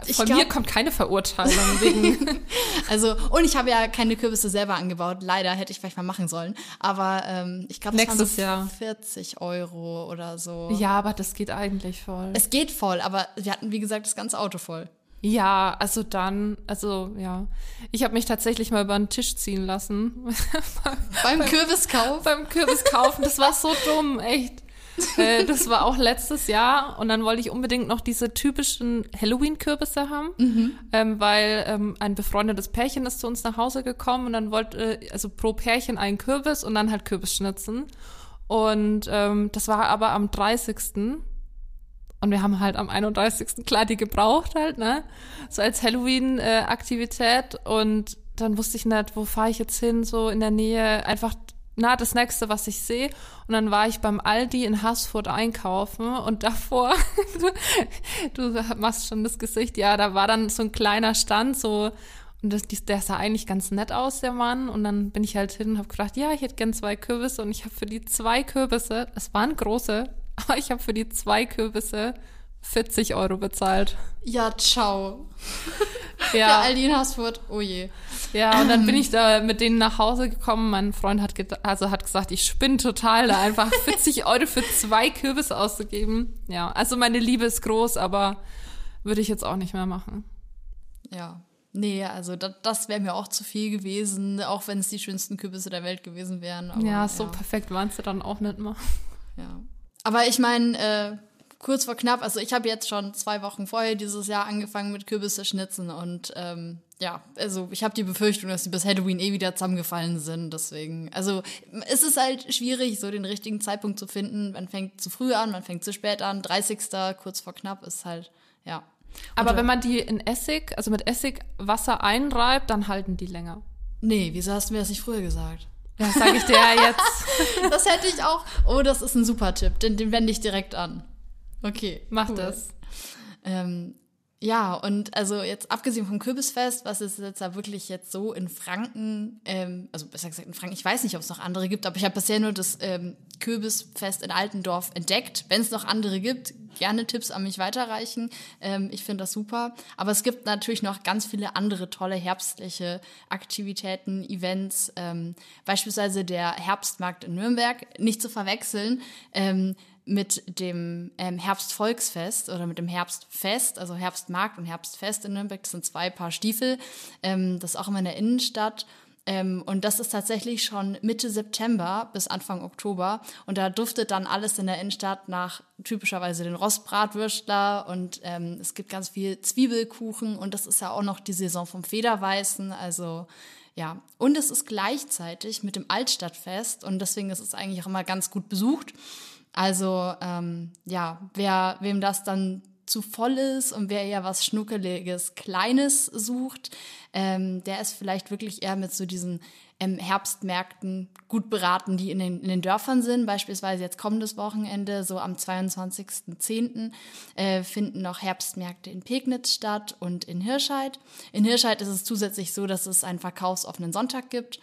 Ich von glaub- mir kommt keine Verurteilung wegen. Also, und ich habe ja keine Kürbisse selber angebaut. Leider hätte ich vielleicht mal machen sollen. Aber ähm, ich glaube, das waren so Jahr. 40 Euro oder so. ja, aber das geht eigentlich voll. Es geht voll, aber wir hatten, wie gesagt, das ganze Auto voll. Ja, also dann, also ja. Ich habe mich tatsächlich mal über den Tisch ziehen lassen Beim Kürbiskauf. beim Kürbis kaufen. Das war so dumm, echt. Äh, das war auch letztes Jahr und dann wollte ich unbedingt noch diese typischen Halloween-Kürbisse haben, ähm, weil ähm, ein befreundetes Pärchen ist zu uns nach Hause gekommen und dann wollte, äh, also pro Pärchen einen Kürbis und dann halt Kürbisschnitzen. Und ähm, das war aber am 30. Und wir haben halt am 31. klar die gebraucht halt, ne? So als Halloween-Aktivität. und dann wusste ich nicht, wo fahre ich jetzt hin, so in der Nähe. Einfach, na, das nächste, was ich sehe. Und dann war ich beim Aldi in Haßfurt einkaufen und davor, du, machst schon das Gesicht, ja, da war dann so ein kleiner Stand, so und das, der sah eigentlich ganz nett aus, der Mann. Und dann bin ich halt hin und habe gedacht, ja, ich hätte gern zwei Kürbisse. Und ich habe für die zwei Kürbisse, es waren große, aber ich habe für die zwei Kürbisse 40 Euro bezahlt. Ja, ciao. Der Ja, Aldi in Haßfurt. Oh je. ja, und dann bin ich da mit denen nach Hause gekommen. Mein Freund hat, also hat gesagt, ich spinne total, da einfach 40 Euro für zwei Kürbisse auszugeben. Ja, also meine Liebe ist groß, aber würde ich jetzt auch nicht mehr machen. Ja. Nee, also das, das wäre mir auch zu viel gewesen, auch wenn es die schönsten Kürbisse der Welt gewesen wären. Aber, ja, so perfekt waren sie dann auch nicht mehr. Ja. Aber ich meine, äh, kurz vor knapp, also ich habe jetzt schon zwei Wochen vorher dieses Jahr angefangen mit Kürbisse schnitzen und ähm, ja, also ich habe die Befürchtung, dass die bis Halloween eh wieder zusammengefallen sind. Deswegen, also es ist halt schwierig, so den richtigen Zeitpunkt zu finden. Man fängt zu früh an, man fängt zu spät an. 30. kurz vor knapp ist halt, ja. Aber und, wenn man die in Essig, also mit Essig Wasser einreibt, dann halten die länger. Nee, wieso hast du mir das nicht früher gesagt? Ja, sage ich dir ja jetzt. das hätte ich auch. Oh, das ist ein super Tipp. Den, den wende ich direkt an. Okay. Mach cool. das. Ähm, ja, und also jetzt abgesehen vom Kürbisfest, was ist jetzt da wirklich jetzt so in Franken, ähm, also besser gesagt in Franken, ich weiß nicht, ob es noch andere gibt, aber ich habe bisher nur das ähm, Kürbisfest in Altendorf entdeckt. Wenn es noch andere gibt, gerne Tipps an mich weiterreichen. Ähm, ich finde das super. Aber es gibt natürlich noch ganz viele andere tolle herbstliche Aktivitäten, Events, ähm, beispielsweise der Herbstmarkt in Nürnberg, nicht zu verwechseln. Ähm, mit dem ähm, Herbstvolksfest oder mit dem Herbstfest, also Herbstmarkt und Herbstfest in Nürnberg. Das sind zwei Paar Stiefel. Ähm, das ist auch immer in der Innenstadt. Ähm, und das ist tatsächlich schon Mitte September bis Anfang Oktober. Und da duftet dann alles in der Innenstadt nach typischerweise den Rostbratwürstler und ähm, es gibt ganz viel Zwiebelkuchen und das ist ja auch noch die Saison vom Federweißen. Also ja, und es ist gleichzeitig mit dem Altstadtfest und deswegen ist es eigentlich auch immer ganz gut besucht. Also ähm, ja, wer wem das dann zu voll ist und wer eher was Schnuckeliges, Kleines sucht, ähm, der ist vielleicht wirklich eher mit so diesen ähm, Herbstmärkten gut beraten, die in den, in den Dörfern sind. Beispielsweise jetzt kommendes Wochenende, so am 22.10. Äh, finden noch Herbstmärkte in Pegnitz statt und in Hirscheid. In Hirscheid ist es zusätzlich so, dass es einen verkaufsoffenen Sonntag gibt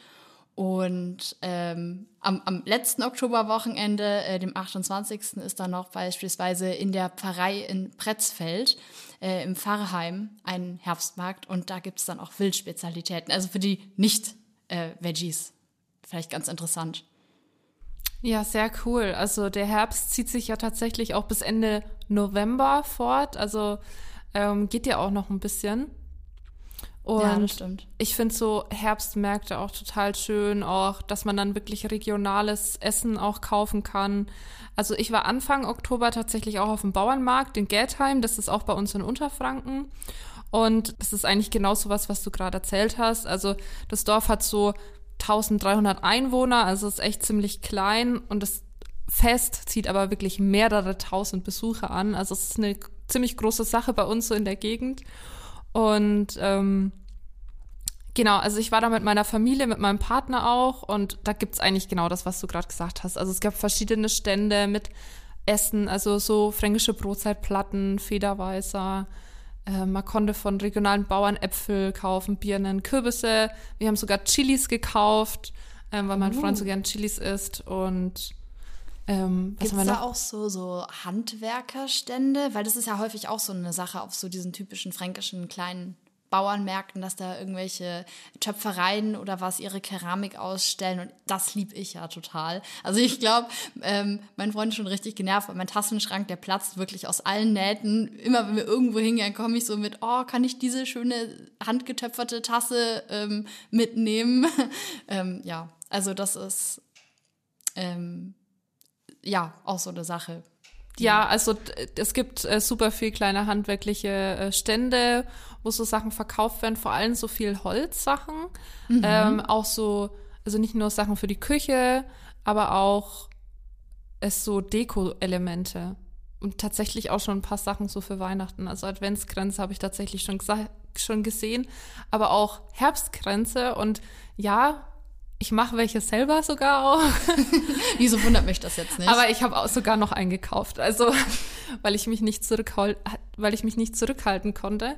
und ähm, am, am letzten Oktoberwochenende, äh, dem 28. ist dann noch beispielsweise in der Pfarrei in Pretzfeld äh, im Pfarrheim ein Herbstmarkt und da gibt es dann auch Wildspezialitäten. Also für die Nicht-Veggies äh, vielleicht ganz interessant. Ja, sehr cool. Also der Herbst zieht sich ja tatsächlich auch bis Ende November fort. Also ähm, geht ja auch noch ein bisschen. Und ja, das stimmt. ich finde so Herbstmärkte auch total schön, auch, dass man dann wirklich regionales Essen auch kaufen kann. Also ich war Anfang Oktober tatsächlich auch auf dem Bauernmarkt in Geldheim, das ist auch bei uns in Unterfranken. Und das ist eigentlich genau so was, was du gerade erzählt hast. Also das Dorf hat so 1300 Einwohner, also ist echt ziemlich klein und das Fest zieht aber wirklich mehrere tausend Besucher an. Also es ist eine ziemlich große Sache bei uns so in der Gegend. Und ähm, genau, also ich war da mit meiner Familie, mit meinem Partner auch und da gibt's eigentlich genau das, was du gerade gesagt hast. Also es gab verschiedene Stände mit Essen, also so fränkische Brotzeitplatten, Federweißer. Äh, man konnte von regionalen Bauern Äpfel kaufen, Birnen, Kürbisse. Wir haben sogar Chilis gekauft, äh, weil mein uh. Freund so gern Chilis isst und ähm, Gibt es da auch so, so Handwerkerstände? Weil das ist ja häufig auch so eine Sache auf so diesen typischen fränkischen kleinen Bauernmärkten, dass da irgendwelche Töpfereien oder was ihre Keramik ausstellen und das lieb ich ja total. Also ich glaube, ähm, mein Freund ist schon richtig genervt, weil mein Tassenschrank, der platzt wirklich aus allen Nähten. Immer wenn wir irgendwo hingehen, komme ich so mit, oh, kann ich diese schöne handgetöpferte Tasse ähm, mitnehmen? ähm, ja, also das ist ähm, ja auch so eine Sache. Ja, also es gibt äh, super viel kleine handwerkliche äh, Stände, wo so Sachen verkauft werden, vor allem so viel Holzsachen, mhm. ähm, auch so, also nicht nur Sachen für die Küche, aber auch es so Deko-Elemente und tatsächlich auch schon ein paar Sachen so für Weihnachten. Also Adventsgrenze habe ich tatsächlich schon, schon gesehen, aber auch Herbstgrenze und ja, ich mache welche selber sogar auch. Wieso wundert mich das jetzt nicht? Aber ich habe auch sogar noch eingekauft, also weil ich mich nicht weil ich mich nicht zurückhalten konnte.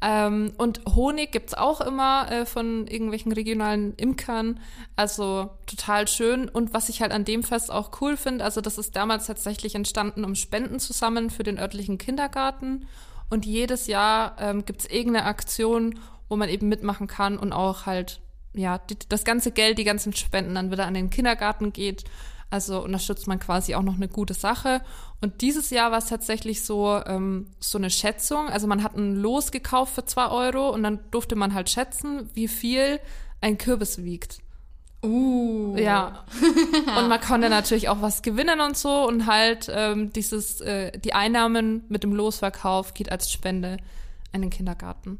Ähm, und Honig gibt's auch immer äh, von irgendwelchen regionalen Imkern. Also total schön. Und was ich halt an dem Fest auch cool finde, also das ist damals tatsächlich entstanden, um Spenden zu sammeln für den örtlichen Kindergarten. Und jedes Jahr ähm, gibt's irgendeine Aktion, wo man eben mitmachen kann und auch halt ja, die, das ganze Geld, die ganzen Spenden dann wieder an den Kindergarten geht. Also unterstützt man quasi auch noch eine gute Sache. Und dieses Jahr war es tatsächlich so, ähm, so eine Schätzung. Also man hat ein Los gekauft für zwei Euro und dann durfte man halt schätzen, wie viel ein Kürbis wiegt. Uh. Ja. und man konnte natürlich auch was gewinnen und so und halt ähm, dieses, äh, die Einnahmen mit dem Losverkauf geht als Spende an den Kindergarten.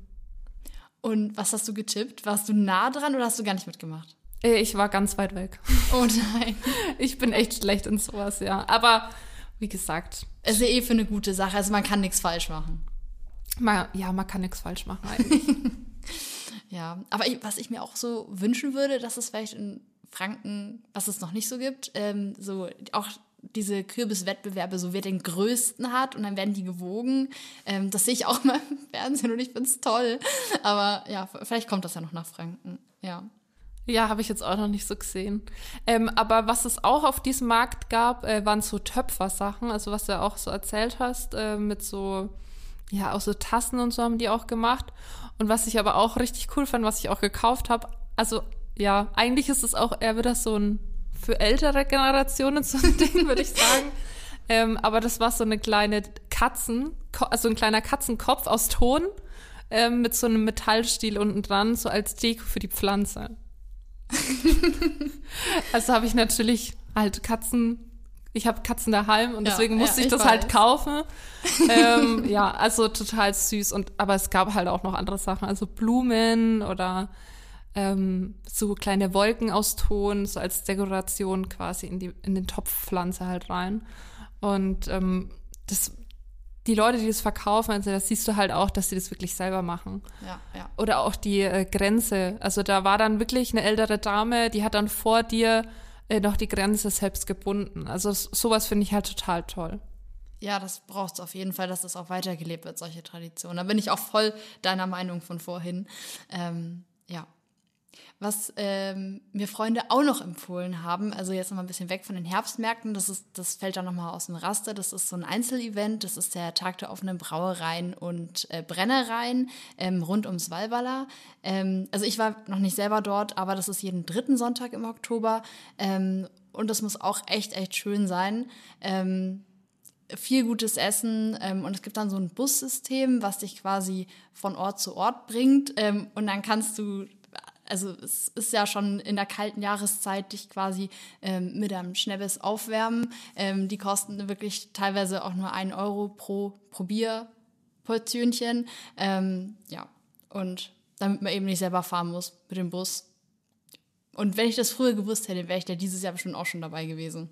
Und was hast du getippt? Warst du nah dran oder hast du gar nicht mitgemacht? Äh, Ich war ganz weit weg. Oh nein. Ich bin echt schlecht in sowas, ja. Aber wie gesagt, Es ist ja eh für eine gute Sache, also man kann nichts falsch machen. man, ja, man kann nichts falsch machen eigentlich. Ja, aber ich, was ich mir auch so wünschen würde, dass es vielleicht in Franken, was es noch nicht so gibt, ähm, so auch diese Kürbiswettbewerbe, so wer den größten hat und dann werden die gewogen. Ähm, das sehe ich auch mal im Fernsehen und ich finde es toll. Aber ja, vielleicht kommt das ja noch nach Franken. Ja. Ja, habe ich jetzt auch noch nicht so gesehen. Ähm, aber was es auch auf diesem Markt gab, äh, waren so Töpfersachen, also was du auch so erzählt hast, äh, mit so, ja, auch so Tassen und so haben die auch gemacht. Und was ich aber auch richtig cool fand, was ich auch gekauft habe, also ja, eigentlich ist es auch eher wieder so ein für ältere Generationen so ein Ding, würde ich sagen. Ähm, aber das war so eine kleine Katzen, also ein kleiner Katzenkopf aus Ton ähm, mit so einem Metallstiel unten dran, so als Deko für die Pflanze. also habe ich natürlich halt Katzen, ich habe Katzen daheim und Ja, deswegen musste ja, ich ich das halt weiß. kaufen. ähm, ja, also total süß. Und aber es gab halt auch noch andere Sachen, also Blumen oder ähm, so kleine Wolken aus Ton, so als Dekoration quasi in die in den Topfpflanze halt rein. Und ähm, das die Leute, die das verkaufen, also das siehst du halt auch, dass sie das wirklich selber machen. Ja, ja. Oder auch die äh, Grenze. Also da war dann wirklich eine ältere Dame, die hat dann vor dir äh, noch die Grenze selbst gebunden. Also sowas finde ich halt total toll. Ja, das braucht es auf jeden Fall, dass das auch weitergelebt wird, solche Traditionen. Da bin ich auch voll deiner Meinung von vorhin. Ähm, ja. Was ähm, mir Freunde auch noch empfohlen haben, also jetzt noch mal ein bisschen weg von den Herbstmärkten, das, ist, das fällt dann nochmal aus dem Raster, das ist so ein Einzelevent, das ist der Tag der offenen Brauereien und äh, Brennereien ähm, rund ums Walwala. Ähm, also ich war noch nicht selber dort, aber das ist jeden dritten Sonntag im Oktober ähm, und das muss auch echt, echt schön sein. Ähm, viel gutes Essen ähm, und es gibt dann so ein Bussystem, was dich quasi von Ort zu Ort bringt ähm, und dann kannst du, also es ist ja schon in der kalten Jahreszeit, dich quasi ähm, mit einem Schnäppes aufwärmen. Ähm, die kosten wirklich teilweise auch nur ein Euro pro, pro Bierportionchen. Ähm, ja, und damit man eben nicht selber fahren muss mit dem Bus. Und wenn ich das früher gewusst hätte, wäre ich da dieses Jahr bestimmt auch schon dabei gewesen.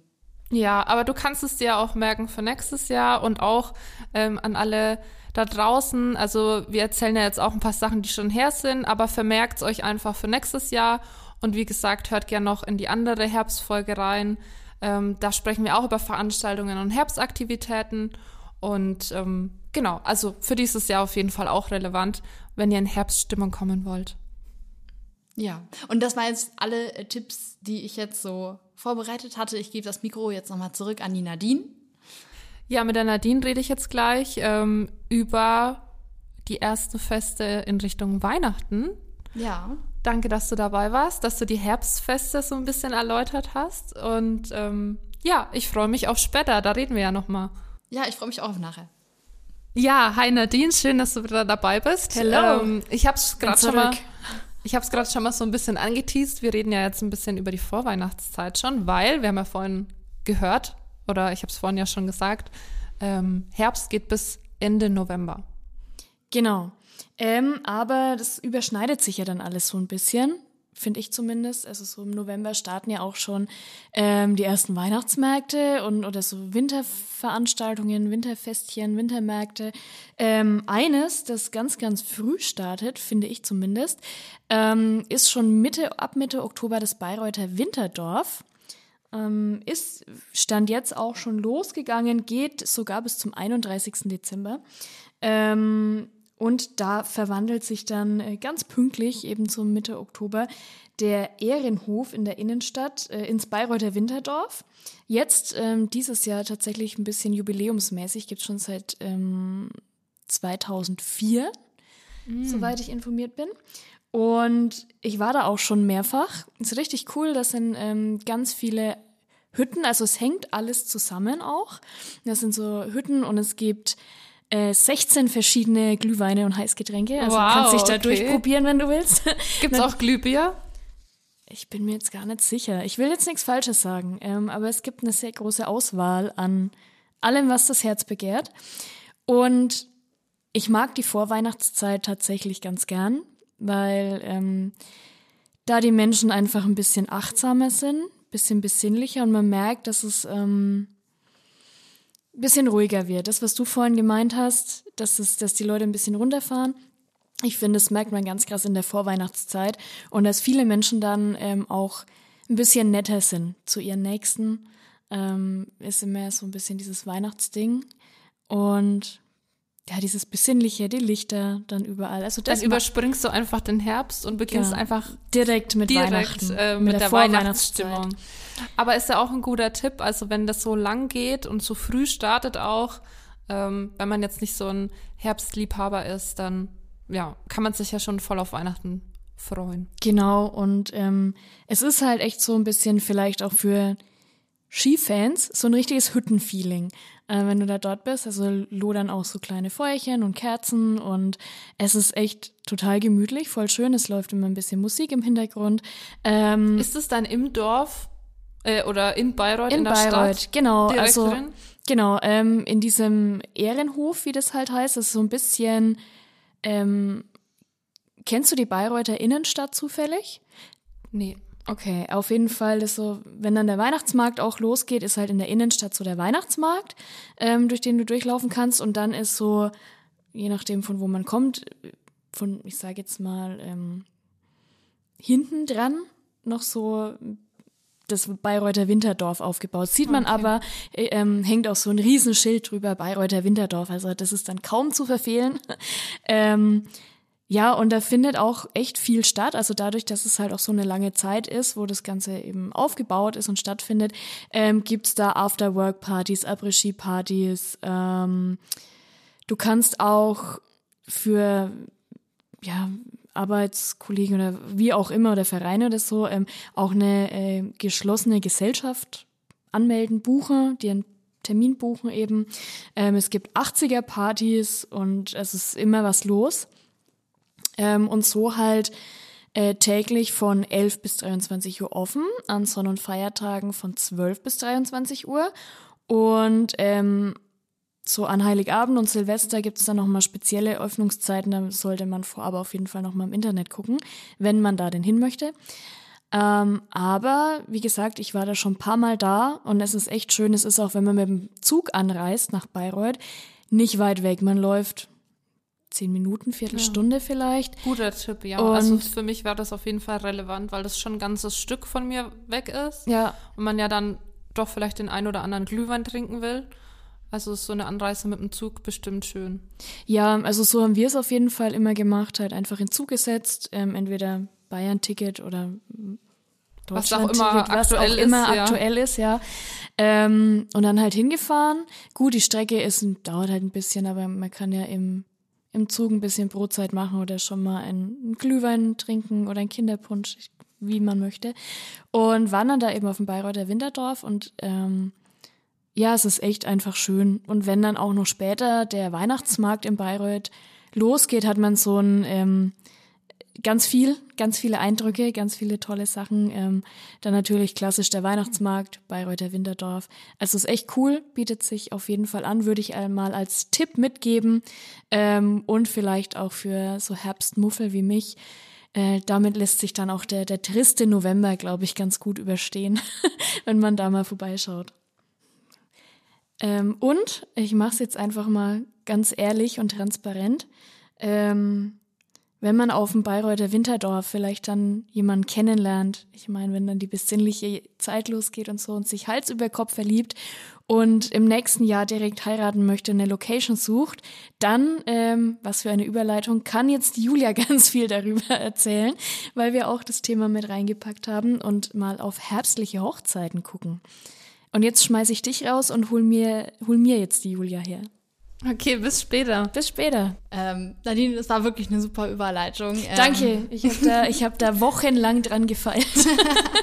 Ja, aber du kannst es dir auch merken für nächstes Jahr und auch ähm, an alle da draußen. Also wir erzählen ja jetzt auch ein paar Sachen, die schon her sind, aber vermerkt es euch einfach für nächstes Jahr. Und wie gesagt, hört gerne noch in die andere Herbstfolge rein. Ähm, da sprechen wir auch über Veranstaltungen und Herbstaktivitäten. Und ähm, genau, also für dieses Jahr auf jeden Fall auch relevant, wenn ihr in Herbststimmung kommen wollt. Ja, und das waren jetzt alle äh, Tipps, die ich jetzt so vorbereitet hatte. Ich gebe das Mikro jetzt nochmal zurück an die Nadine. Ja, mit der Nadine rede ich jetzt gleich ähm, über die ersten Feste in Richtung Weihnachten. Ja. Danke, dass du dabei warst, dass du die Herbstfeste so ein bisschen erläutert hast. Und ähm, ja, ich freue mich auf später, da reden wir ja nochmal. Ja, ich freue mich auch auf nachher. Ja, hi Nadine, schön, dass du wieder dabei bist. Hello. Ähm, ich habe es gerade schon mal, ich habe es gerade schon mal so ein bisschen angeteased. Wir reden ja jetzt ein bisschen über die Vorweihnachtszeit schon, weil wir haben ja vorhin gehört oder ich habe es vorhin ja schon gesagt, ähm, Herbst geht bis Ende November. Genau. Ähm, aber das überschneidet sich ja dann alles so ein bisschen, finde ich zumindest. Also so im November starten ja auch schon ähm, die ersten Weihnachtsmärkte und oder so Winterveranstaltungen, Winterfestchen, Wintermärkte. Ähm, eines, das ganz, ganz früh startet, finde ich zumindest, ähm, ist schon Mitte, ab Mitte Oktober das Bayreuther Winterdorf. Ähm, ist, stand jetzt auch schon losgegangen, geht sogar bis zum 31. Dezember. Ähm, und da verwandelt sich dann äh, ganz pünktlich, eben zum Mitte Oktober, der Ehrenhof in der Innenstadt äh, ins Bayreuther Winterdorf. Jetzt ähm, dieses Jahr tatsächlich ein bisschen jubiläumsmäßig, gibt schon seit ähm, 2004, soweit ich informiert bin. Und ich war da auch schon mehrfach. Ist richtig cool, das sind ähm, ganz viele Hütten, also es hängt alles zusammen auch. Das sind so Hütten und es gibt äh, 16 verschiedene Glühweine und Heißgetränke. Also Wow, du kannst dich da okay. durchprobieren, wenn du willst. Gibt's auch Glühbier? ich bin mir jetzt gar nicht sicher. Ich will jetzt nichts Falsches sagen, ähm, aber es gibt eine sehr große Auswahl an allem, was das Herz begehrt. Und ich mag die Vorweihnachtszeit tatsächlich ganz gern, weil ähm, da die Menschen einfach ein bisschen achtsamer sind, ein bisschen besinnlicher und man merkt, dass es ähm, bisschen ruhiger wird. Das, was du vorhin gemeint hast, dass, es, dass die Leute ein bisschen runterfahren, ich finde, das merkt man ganz krass in der Vorweihnachtszeit und dass viele Menschen dann ähm, auch ein bisschen netter sind zu ihren Nächsten. Ähm, ist immer so ein bisschen dieses Weihnachtsding. Und ja, dieses Besinnliche, die Lichter dann überall. Also das dann überspringst du einfach den Herbst und beginnst ja, einfach direkt mit direkt, Weihnachten, äh, mit, mit der, der Weihnachtsstimmung. Aber ist ja auch ein guter Tipp, also wenn das so lang geht und so früh startet auch, ähm, wenn man jetzt nicht so ein Herbstliebhaber ist, dann ja, kann man sich ja schon voll auf Weihnachten freuen. Genau, und ähm, es ist halt echt so ein bisschen vielleicht auch für Skifans so ein richtiges Hüttenfeeling, äh, wenn du da dort bist. Also lodern auch so kleine Feuerchen und Kerzen und es ist echt total gemütlich, voll schön. Es läuft immer ein bisschen Musik im Hintergrund. Ähm, ist es dann im Dorf äh, oder in Bayreuth in, in der Bayreuth, Stadt? Genau, Direkt also drin? genau ähm, in diesem Ehrenhof, wie das halt heißt, das ist so ein bisschen ähm, kennst du die Bayreuther Innenstadt zufällig? Nee. Okay, auf jeden Fall ist so, wenn dann der Weihnachtsmarkt auch losgeht, ist halt in der Innenstadt so der Weihnachtsmarkt, ähm, durch den du durchlaufen kannst und dann ist so, je nachdem von wo man kommt, von, ich sage jetzt mal, ähm, hinten dran noch so das Bayreuther Winterdorf aufgebaut. Sieht man okay. aber, äh, ähm, hängt auch so ein Riesenschild drüber, Bayreuther Winterdorf. Also das ist dann kaum zu verfehlen. ähm, ja, und da findet auch echt viel statt. Also dadurch, dass es halt auch so eine lange Zeit ist, wo das Ganze eben aufgebaut ist und stattfindet, ähm, gibt's da After-Work-Partys, Après-Ski-Partys. Ähm, du kannst auch für ja, Arbeitskollegen oder wie auch immer oder Vereine oder so ähm, auch eine äh, geschlossene Gesellschaft anmelden, buchen, die einen Termin buchen eben. Ähm, es gibt 80er-Partys und es ist immer was los. Ähm, und so halt äh, täglich von 11 bis 23 Uhr offen, an Sonn- und Feiertagen von 12 bis 23 Uhr. Und ähm, so an Heiligabend und Silvester gibt es dann nochmal spezielle Öffnungszeiten, da sollte man vorab auf jeden Fall nochmal im Internet gucken, wenn man da denn hin möchte. Ähm, aber wie gesagt, ich war da schon ein paar Mal da und es ist echt schön. Es ist auch, wenn man mit dem Zug anreist nach Bayreuth, nicht weit weg. Man läuft zehn Minuten, Viertelstunde ja. vielleicht. Guter Tipp, ja. Und also für mich war das auf jeden Fall relevant, weil das schon ein ganzes Stück von mir weg ist. Ja. Und man ja dann doch vielleicht den ein oder anderen Glühwein trinken will. Also ist so eine Anreise mit dem Zug bestimmt schön. Ja, also so haben wir es auf jeden Fall immer gemacht, halt einfach in Zug gesetzt, ähm, entweder Bayern-Ticket oder was auch immer was aktuell auch immer ist, aktuell ja. ist, ja. Ähm, und dann halt hingefahren. Gut, die Strecke ist dauert halt ein bisschen, aber man kann ja im im Zug ein bisschen Brotzeit machen oder schon mal einen Glühwein trinken oder einen Kinderpunsch, wie man möchte. Und waren dann da eben auf dem Bayreuther Winterdorf und ähm, ja, es ist echt einfach schön. Und wenn dann auch noch später der Weihnachtsmarkt in Bayreuth losgeht, hat man so ein ähm, ganz viel, ganz viele Eindrücke, ganz viele tolle Sachen. Ähm, dann natürlich klassisch der Weihnachtsmarkt, Bayreuther Winterdorf. Also ist echt cool, bietet sich auf jeden Fall an, würde ich einmal als Tipp mitgeben. Ähm, und vielleicht auch für so Herbstmuffel wie mich. Äh, damit lässt sich dann auch der, der triste November, glaube ich, ganz gut überstehen, wenn man da mal vorbeischaut. Ähm, und ich mache es jetzt einfach mal ganz ehrlich und transparent. Ähm, wenn man auf dem Bayreuther Winterdorf vielleicht dann jemanden kennenlernt, ich meine, wenn dann die besinnliche Zeit losgeht und so und sich Hals über Kopf verliebt und im nächsten Jahr direkt heiraten möchte, eine Location sucht, dann, ähm, was für eine Überleitung, kann jetzt Julia ganz viel darüber erzählen, weil wir auch das Thema mit reingepackt haben und mal auf herbstliche Hochzeiten gucken. Und jetzt schmeiße ich dich raus und hol mir, hol mir jetzt die Julia her. Okay, bis später. Bis später. Ähm, Nadine, das war wirklich eine super Überleitung. Danke. Ähm. Ich habe da, hab da wochenlang dran gefeilt.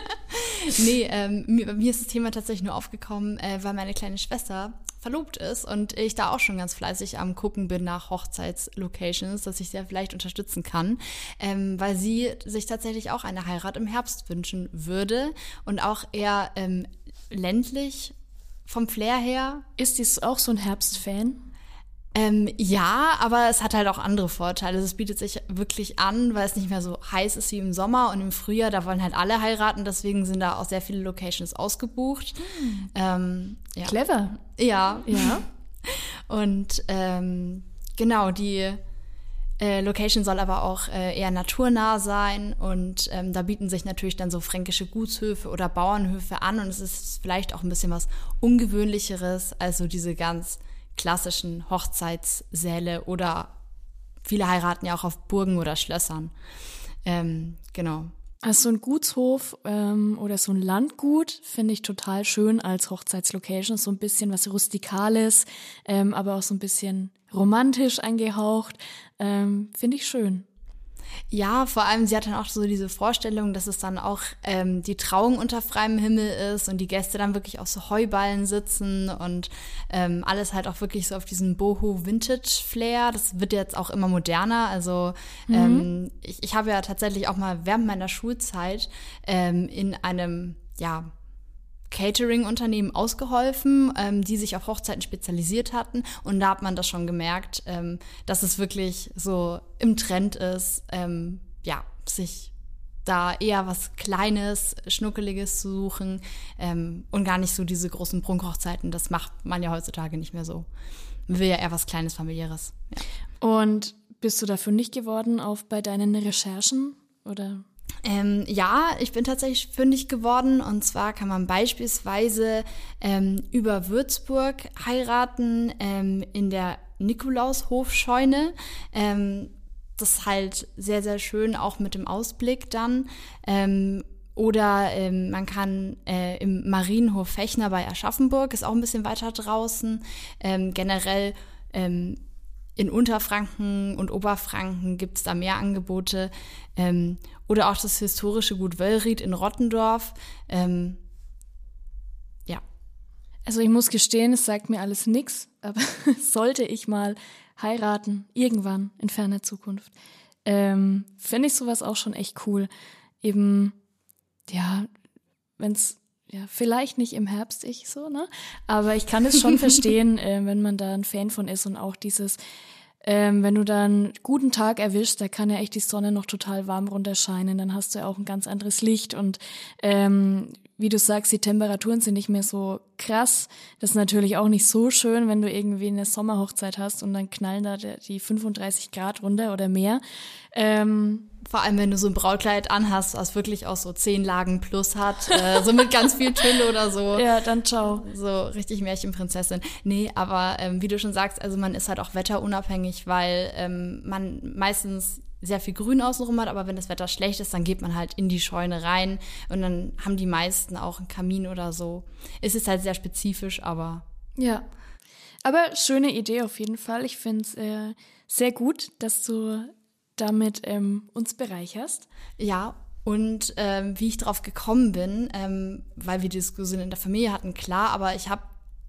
nee, ähm, mir, mir ist das Thema tatsächlich nur aufgekommen, äh, weil meine kleine Schwester verlobt ist und ich da auch schon ganz fleißig am gucken bin nach Hochzeitslocations, dass ich sie ja vielleicht unterstützen kann, ähm, weil sie sich tatsächlich auch eine Heirat im Herbst wünschen würde und auch eher ähm, ländlich vom Flair her. Ist dies auch so ein Herbstfan? Ähm, ja, aber es hat halt auch andere Vorteile. Es bietet sich wirklich an, weil es nicht mehr so heiß ist wie im Sommer und im Frühjahr, da wollen halt alle heiraten, deswegen sind da auch sehr viele Locations ausgebucht. Hm. Ähm, ja. Clever. Ja. Ja. und ähm, genau, die äh, Location soll aber auch äh, eher naturnah sein und ähm, da bieten sich natürlich dann so fränkische Gutshöfe oder Bauernhöfe an und es ist vielleicht auch ein bisschen was Ungewöhnlicheres, also diese ganz klassischen Hochzeitssäle oder viele heiraten ja auch auf Burgen oder Schlössern. Ähm, genau. Also so ein Gutshof ähm, oder so ein Landgut finde ich total schön als Hochzeitslocation. So ein bisschen was Rustikales, ähm, aber auch so ein bisschen romantisch angehaucht. Ähm, finde ich schön. Ja, vor allem, sie hat dann auch so diese Vorstellung, dass es dann auch ähm, die Trauung unter freiem Himmel ist und die Gäste dann wirklich auf so Heuballen sitzen und ähm, alles halt auch wirklich so auf diesen Boho-Vintage-Flair. Das wird jetzt auch immer moderner. Also mhm. ähm, ich, ich habe ja tatsächlich auch mal während meiner Schulzeit ähm, in einem, ja, Catering-Unternehmen ausgeholfen, ähm, die sich auf Hochzeiten spezialisiert hatten. Und da hat man das schon gemerkt, ähm, dass es wirklich so im Trend ist, ähm, ja, sich da eher was Kleines, Schnuckeliges zu suchen ähm, und gar nicht so diese großen Prunkhochzeiten. Das macht man ja heutzutage nicht mehr so. Man will ja eher was Kleines, Familiäres. Ja. Und bist du dafür nicht geworden auf bei deinen Recherchen oder? Ähm, ja, ich bin tatsächlich fündig geworden und zwar kann man beispielsweise ähm, über Würzburg heiraten ähm, in der Nikolaushofscheune. Ähm, das ist halt sehr, sehr schön, auch mit dem Ausblick dann. Ähm, oder ähm, man kann äh, im Marienhof Fechner bei Aschaffenburg, ist auch ein bisschen weiter draußen. Ähm, generell ähm, in Unterfranken und Oberfranken gibt es da mehr Angebote. Oder auch das historische Gut Wöllried in Rottendorf. Ähm, ja. Also ich muss gestehen, es sagt mir alles nichts, aber sollte ich mal heiraten, irgendwann in ferner Zukunft, ähm, fände ich sowas auch schon echt cool. Eben, ja, wenn es ja, vielleicht nicht im Herbst ich so, ne? Aber ich kann es schon verstehen, äh, wenn man da ein Fan von ist und auch dieses, ähm, wenn du dann guten Tag erwischst, da kann ja echt die Sonne noch total warm runterscheinen, dann hast du ja auch ein ganz anderes Licht und ähm, wie du sagst, die Temperaturen sind nicht mehr so krass. Das ist natürlich auch nicht so schön, wenn du irgendwie eine Sommerhochzeit hast und dann knallen da die 35 Grad runter oder mehr. Ähm, vor allem, wenn du so ein Brautkleid anhast, was wirklich auch so zehn Lagen plus hat, äh, so mit ganz viel Tülle oder so. Ja, dann ciao. So richtig Märchenprinzessin. Nee, aber ähm, wie du schon sagst, also man ist halt auch wetterunabhängig, weil ähm, man meistens sehr viel Grün außenrum hat, aber wenn das Wetter schlecht ist, dann geht man halt in die Scheune rein und dann haben die meisten auch einen Kamin oder so. Es ist halt sehr spezifisch, aber. Ja. Aber schöne Idee auf jeden Fall. Ich finde es äh, sehr gut, dass du damit ähm, uns bereicherst. Ja, und ähm, wie ich drauf gekommen bin, ähm, weil wir die Diskussion in der Familie hatten, klar, aber ich habe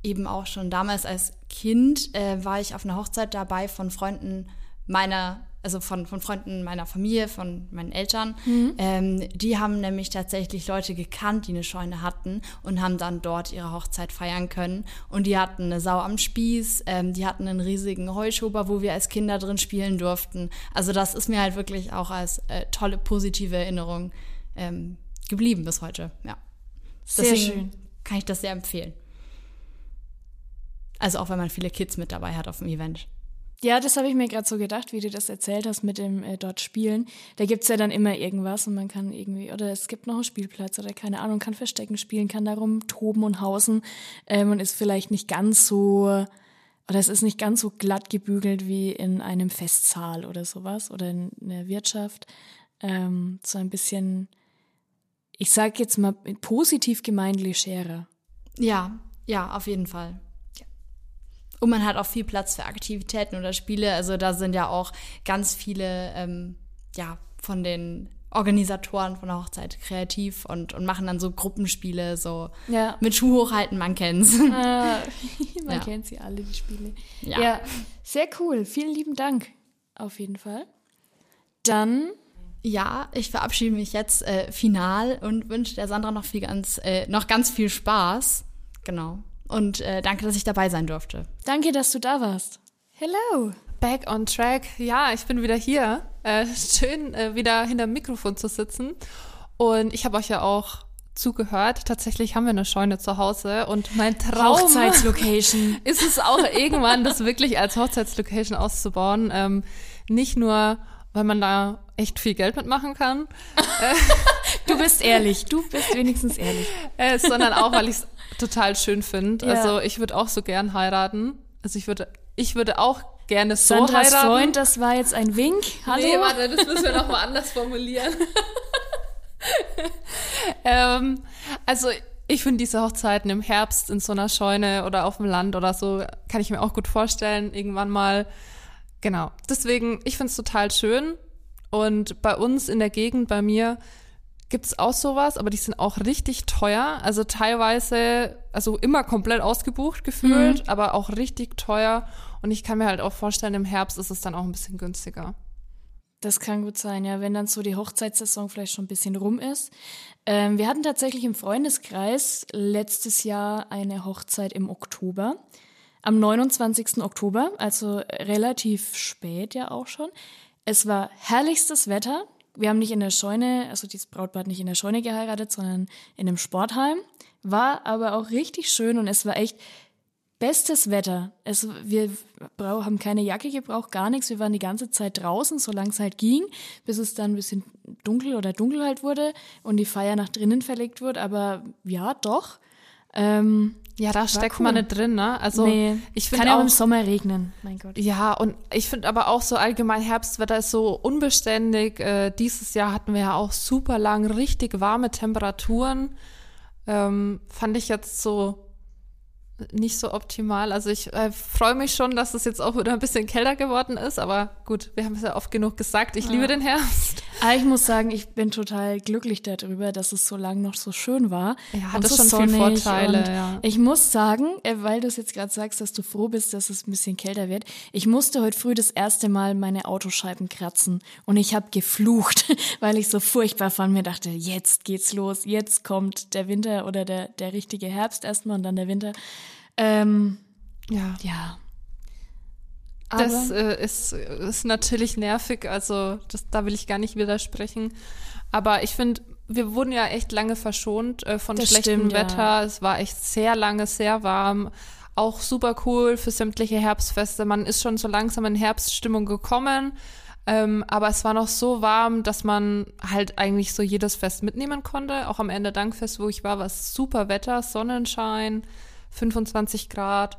eben auch schon damals als Kind, äh, war ich auf einer Hochzeit dabei von Freunden meiner also von, von Freunden meiner Familie, von meinen Eltern. Mhm. Ähm, die haben nämlich tatsächlich Leute gekannt, die eine Scheune hatten und haben dann dort ihre Hochzeit feiern können. Und die hatten eine Sau am Spieß, ähm, die hatten einen riesigen Heuschober, wo wir als Kinder drin spielen durften. Also das ist mir halt wirklich auch als äh, tolle, positive Erinnerung ähm, geblieben bis heute. Ja. Sehr Deswegen schön. Kann ich das sehr empfehlen. Also auch wenn man viele Kids mit dabei hat auf dem Event. Ja, das habe ich mir gerade so gedacht, wie du das erzählt hast mit dem äh, dort Spielen. Da gibt's ja dann immer irgendwas und man kann irgendwie, oder es gibt noch einen Spielplatz oder keine Ahnung, kann Verstecken spielen, kann darum toben und hausen ähm, und ist vielleicht nicht ganz so, oder es ist nicht ganz so glatt gebügelt wie in einem Festsaal oder sowas oder in der Wirtschaft. Ähm, so ein bisschen, ich sag jetzt mal positiv gemeint, legerer. Ja, ja, auf jeden Fall. Und man hat auch viel Platz für Aktivitäten oder Spiele. Also da sind ja auch ganz viele, ähm, ja, von den Organisatoren von der Hochzeit kreativ und, und machen dann so Gruppenspiele, so Ja. mit Schuh hochhalten, man kennt's. Ah, man Ja. kennt sie alle, die Spiele. Ja. ja, sehr cool. Vielen lieben Dank. Auf jeden Fall. Dann Ja, ich verabschiede mich jetzt äh, final und wünsche der Sandra noch viel ganz, äh, noch ganz viel Spaß. Genau. Und äh, danke, dass ich dabei sein durfte. danke, dass du da warst. Hello. Back on track. Ja, ich bin wieder hier. Äh, schön, äh, wieder hinter dem Mikrofon zu sitzen. Und ich habe euch ja auch zugehört. Tatsächlich haben wir eine Scheune zu Hause und mein Traum Hochzeitslocation. ist es auch irgendwann, das wirklich als Hochzeitslocation auszubauen. Ähm, nicht nur, weil man da echt viel Geld mitmachen kann, Du bist ehrlich. Du bist wenigstens ehrlich. äh, sondern auch, weil ich es total schön finde. Ja. Also ich würde auch so gern heiraten. Also ich würde, ich würde auch gerne so Sandras heiraten. Freund, das war jetzt ein Wink. Hallo. Nee, warte, das müssen wir noch mal anders formulieren. ähm, also ich finde diese Hochzeiten im Herbst in so einer Scheune oder auf dem Land oder so, kann ich mir auch gut vorstellen, irgendwann mal. Genau. Deswegen, ich finde es total schön. Und bei uns in der Gegend, bei mir, gibt's auch sowas, aber die sind auch richtig teuer. Also teilweise, also immer komplett ausgebucht gefühlt, aber auch richtig teuer. Und ich kann mir halt auch vorstellen, im Herbst ist es dann auch ein bisschen günstiger. Das kann gut sein, ja, wenn dann so die Hochzeitssaison vielleicht schon ein bisschen rum ist. Ähm, wir hatten tatsächlich im Freundeskreis letztes Jahr eine Hochzeit im Oktober. Am 29. Oktober, also relativ spät ja auch schon. Es war herrlichstes Wetter. Wir haben nicht in der Scheune, also dieses Brautpaar hat nicht in der Scheune geheiratet, sondern in einem Sportheim. War aber auch richtig schön und es war echt bestes Wetter. Es, wir haben keine Jacke gebraucht, gar nichts. Wir waren die ganze Zeit draußen, solange es halt ging, bis es dann ein bisschen dunkel oder dunkel halt wurde und die Feier nach drinnen verlegt wurde. Aber ja, doch. Ähm, Ja, da steckt cool. man nicht drin, ne? Also nee, ich kann finde auch auch, im Sommer regnen. Mein Gott. ja, und ich finde aber auch so allgemein Herbstwetter ist so unbeständig. Äh, dieses Jahr hatten wir ja auch super lang richtig warme Temperaturen. Ähm, fand ich jetzt so nicht so optimal. Also ich äh, freue mich schon, dass es jetzt auch wieder ein bisschen kälter geworden ist, aber gut, wir haben es ja oft genug gesagt. Ich liebe den Herbst. Aber ich muss sagen, ich bin total glücklich darüber, dass es so lange noch so schön war. Ja, hat das so schon viel sonnig Vorteile, ja. Ich muss sagen, äh, weil du es jetzt gerade sagst, dass du froh bist, dass es ein bisschen kälter wird. Ich musste heute früh das erste Mal meine Autoscheiben kratzen und ich habe geflucht, weil ich so furchtbar von mir dachte, jetzt geht's los, jetzt kommt der Winter oder der, der richtige Herbst erstmal und dann der Winter. Ähm, Ja. ja. Das äh, ist, ist natürlich nervig, also das, da will ich gar nicht widersprechen. Aber ich finde, wir wurden ja echt lange verschont äh, von Das schlechtem stimmt, ja. Wetter. Es war echt sehr lange, sehr warm. Auch super cool für sämtliche Herbstfeste. Man ist schon so langsam in Herbststimmung gekommen. Ähm, aber es war noch so warm, dass man halt eigentlich so jedes Fest mitnehmen konnte. Auch am Ende Dankfest, wo ich war, war es super Wetter, Sonnenschein, 25 Grad.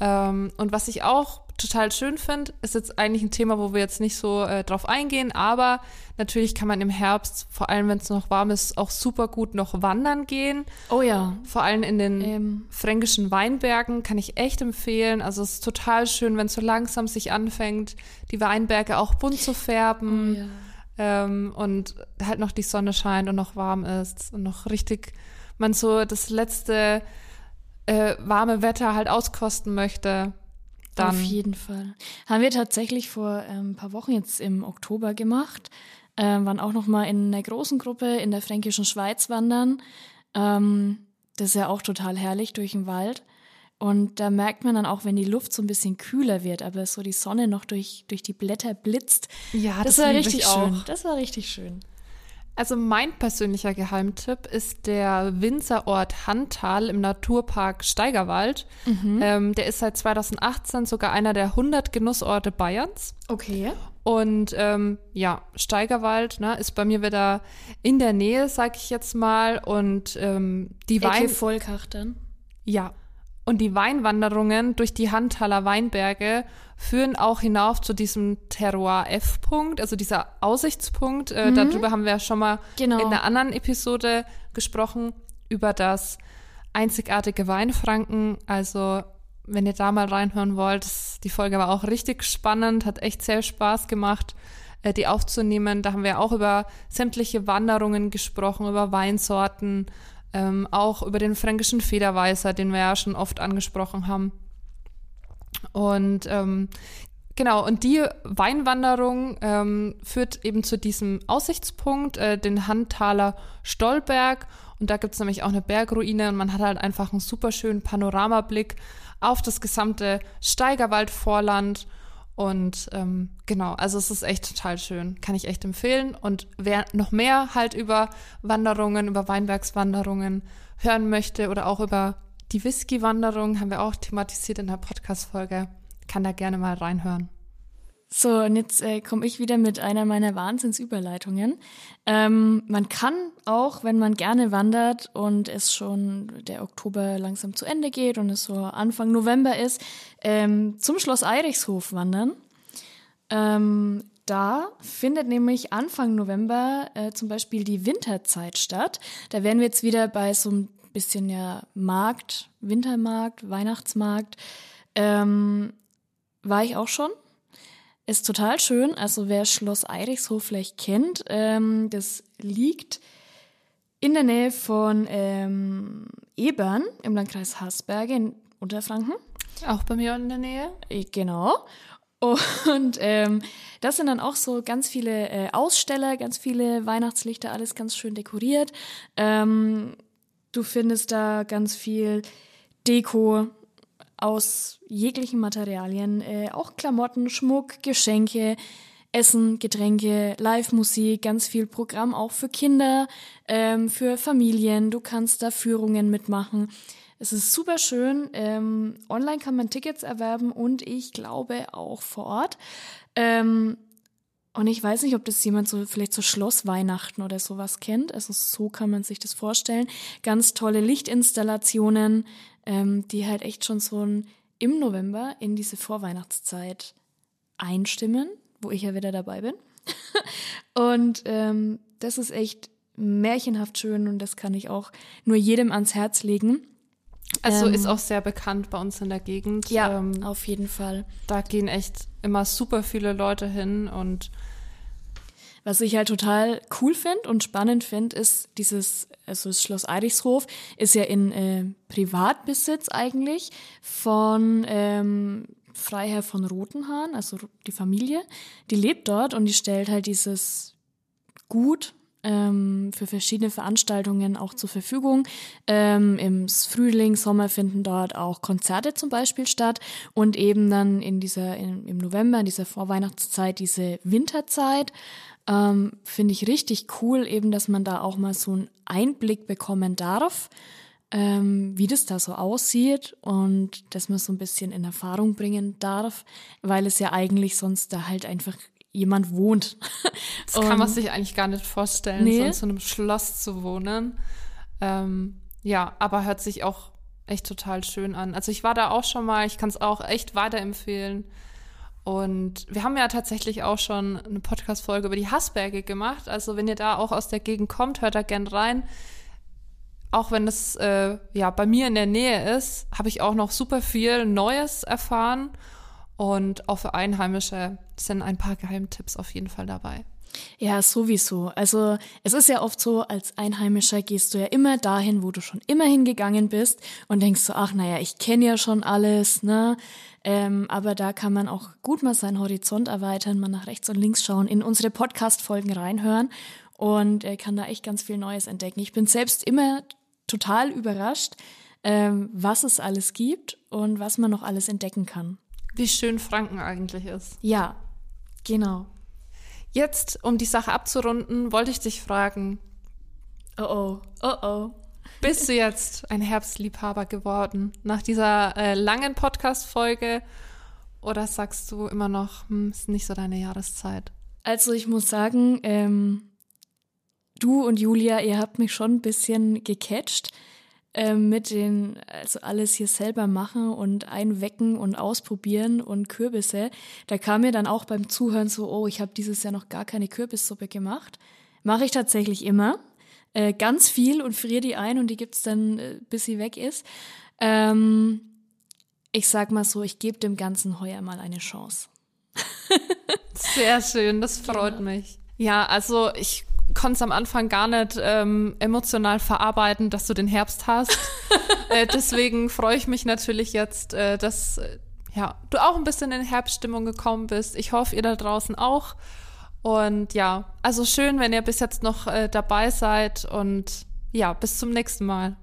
Ähm, und was ich auch total schön finde, ist jetzt eigentlich ein Thema, wo wir jetzt nicht so äh, drauf eingehen, aber natürlich kann man im Herbst, vor allem wenn es noch warm ist, auch super gut noch wandern gehen. Oh ja. Vor allem in den Ähm. fränkischen Weinbergen kann ich echt empfehlen. Also es ist total schön, wenn es so langsam sich anfängt, die Weinberge auch bunt zu färben Oh ja. ähm, und halt noch die Sonne scheint und noch warm ist und noch richtig man so das letzte äh, warme Wetter halt auskosten möchte. Dann Auf jeden Fall. Haben wir tatsächlich vor ähm, ein paar Wochen jetzt im Oktober gemacht. Ähm, waren auch noch mal in einer großen Gruppe in der fränkischen Schweiz wandern. Ähm, das ist ja auch total herrlich durch den Wald. Und da merkt man dann auch, wenn die Luft so ein bisschen kühler wird, aber so die Sonne noch durch, durch die Blätter blitzt. Ja, das, das war richtig ich auch. schön. Das war richtig schön. Also mein persönlicher Geheimtipp ist der Winzerort Handtal im Naturpark Steigerwald. Ähm, der ist seit 2018 sogar einer der 100 Genussorte Bayerns. Okay. Und ähm, ja, Steigerwald ne, ist bei mir wieder in der Nähe, sag ich jetzt mal. Und ähm, die Wein... Ecke Volkach dann. Ja. Und die Weinwanderungen durch die Handtaler Weinberge führen auch hinauf zu diesem Terroir F-Punkt, also dieser Aussichtspunkt. Äh, Darüber haben wir ja schon mal Genau. in einer anderen Episode gesprochen, über das einzigartige Weinfranken. Also, wenn ihr da mal reinhören wollt, die Folge war auch richtig spannend, hat echt sehr Spaß gemacht. äh, die aufzunehmen. Da haben wir auch über sämtliche Wanderungen gesprochen, über Weinsorten, ähm, auch über den fränkischen Federweißer, den wir ja schon oft angesprochen haben. Und ähm, genau, und die Weinwanderung ähm, führt eben zu diesem Aussichtspunkt, äh, den Handtaler Stolberg. Und da gibt es nämlich auch eine Bergruine und man hat halt einfach einen super schönen Panoramablick auf das gesamte Steigerwaldvorland. Und ähm, genau, also es ist echt total schön. Kann ich echt empfehlen. Und wer noch mehr halt über Wanderungen, über Weinbergswanderungen hören möchte oder auch über die Whisky-Wanderung, haben wir auch thematisiert in der Podcast-Folge, kann da gerne mal reinhören. So, und jetzt äh, komme ich wieder mit einer meiner Wahnsinnsüberleitungen. Ähm, man kann auch, wenn man gerne wandert und es schon der Oktober langsam zu Ende geht und es so Anfang November ist, ähm, zum Schloss Eirichshof wandern. Ähm, da findet nämlich Anfang November äh, zum Beispiel die Winterzeit statt. Da wären wir jetzt wieder bei so ein bisschen ja Markt, Wintermarkt, Weihnachtsmarkt. Ähm, war ich auch schon ist total schön. Also wer Schloss Eirichshof vielleicht kennt, ähm, das liegt in der Nähe von ähm, Ebern im Landkreis Haßberge in Unterfranken. Auch bei mir in der Nähe. Äh, genau. Und ähm, das sind dann auch so ganz viele äh, Aussteller, ganz viele Weihnachtslichter, alles ganz schön dekoriert. Ähm, du findest da ganz viel Deko, aus jeglichen Materialien, äh, auch Klamotten, Schmuck, Geschenke, Essen, Getränke, Live-Musik, ganz viel Programm auch für Kinder, ähm, für Familien. Du kannst da Führungen mitmachen. Es ist super schön. Ähm, online kann man Tickets erwerben und ich glaube auch vor Ort. Ähm, und ich weiß nicht, ob das jemand so vielleicht so Schlossweihnachten oder sowas kennt. Also so kann man sich das vorstellen. Ganz tolle Lichtinstallationen, ähm, die halt echt schon so ein, im November in diese Vorweihnachtszeit einstimmen, wo ich ja wieder dabei bin. und ähm, das ist echt märchenhaft schön und das kann ich auch nur jedem ans Herz legen. Also ähm, ist auch sehr bekannt bei uns in der Gegend. Ja, ähm, auf jeden Fall. Da gehen echt immer super viele Leute hin und was ich halt total cool finde und spannend finde, ist dieses, also das Schloss Eirichshof ist ja in äh, Privatbesitz eigentlich von ähm, Freiherr von Rotenhahn, also die Familie. Die lebt dort und die stellt halt dieses Gut ähm, für verschiedene Veranstaltungen auch zur Verfügung. Ähm, Im Frühling, Sommer finden dort auch Konzerte zum Beispiel statt und eben dann in dieser, in, im November, in dieser Vorweihnachtszeit, diese Winterzeit. Ähm, Finde ich richtig cool, eben, dass man da auch mal so einen Einblick bekommen darf, ähm, wie das da so aussieht und dass man so ein bisschen in Erfahrung bringen darf, weil es ja eigentlich sonst da halt einfach jemand wohnt. Das kann man sich eigentlich gar nicht vorstellen, nee. so in so einem Schloss zu wohnen. Ähm, ja, aber hört sich auch echt total schön an. Also ich war da auch schon mal, ich kann es auch echt weiterempfehlen. Und wir haben ja tatsächlich auch schon eine Podcast-Folge über die Hassberge gemacht. Also wenn ihr da auch aus der Gegend kommt, hört da gern rein. Auch wenn es äh, ja bei mir in der Nähe ist, habe ich auch noch super viel Neues erfahren. Und auch für Einheimische sind ein paar Geheimtipps auf jeden Fall dabei. Ja, sowieso. Also es ist ja oft so, als Einheimischer gehst du ja immer dahin, wo du schon immer hingegangen bist und denkst so, ach naja, ich kenne ja schon alles, ne? Ähm, aber da kann man auch gut mal seinen Horizont erweitern, mal nach rechts und links schauen, in unsere Podcast-Folgen reinhören und äh, kann da echt ganz viel Neues entdecken. Ich bin selbst immer total überrascht, ähm, was es alles gibt und was man noch alles entdecken kann. Wie schön Franken eigentlich ist. Ja, genau. Jetzt, um die Sache abzurunden, wollte ich dich fragen. Oh oh, oh oh. Bist du jetzt ein Herbstliebhaber geworden nach dieser äh, langen Podcast-Folge? Oder sagst du immer noch, hm, ist nicht so deine Jahreszeit? Also ich muss sagen, ähm, du und Julia, ihr habt mich schon ein bisschen gecatcht ähm, mit den, also alles hier selber machen und einwecken und ausprobieren und Kürbisse. Da kam mir dann auch beim Zuhören so, oh, ich habe dieses Jahr noch gar keine Kürbissuppe gemacht. Mache ich tatsächlich immer. Äh, ganz viel und friere die ein und die gibt's dann, äh, bis sie weg ist. Ähm, ich sag mal so, ich gebe dem Ganzen heuer mal eine Chance. Sehr schön, das freut genau. mich. Ja, also ich konnte es am Anfang gar nicht ähm, emotional verarbeiten, dass du den Herbst hast. äh, deswegen freue ich mich natürlich jetzt, äh, dass äh, ja, du auch ein bisschen in Herbststimmung gekommen bist. Ich hoffe, ihr da draußen auch. Und ja, also schön, wenn ihr bis jetzt noch äh, dabei seid und ja, bis zum nächsten Mal.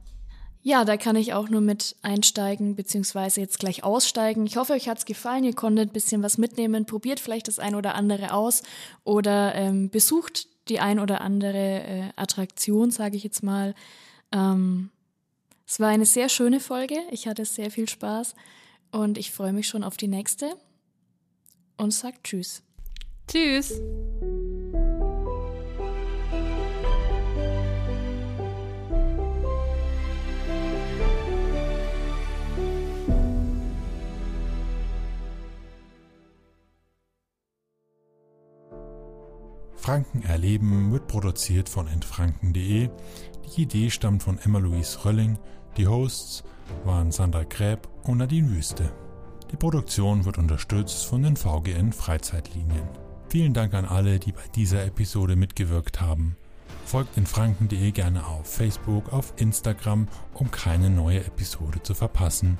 Ja, da kann ich auch nur mit einsteigen, beziehungsweise jetzt gleich aussteigen. Ich hoffe, euch hat's gefallen. Ihr konntet ein bisschen was mitnehmen. Probiert vielleicht das ein oder andere aus oder ähm, besucht die ein oder andere äh, Attraktion, sage ich jetzt mal. Ähm, es war eine sehr schöne Folge. Ich hatte sehr viel Spaß und ich freue mich schon auf die nächste und sag Tschüss. Tschüss. Franken erleben wird produziert von entfranken.de. Die Idee stammt von Emma-Louise Rölling. Die Hosts waren Sandra Gräb und Nadine Wüste. Die Produktion wird unterstützt von den VGN Freizeitlinien. Vielen Dank an alle, die bei dieser Episode mitgewirkt haben. Folgt in franken.de gerne auf Facebook, auf Instagram, um keine neue Episode zu verpassen.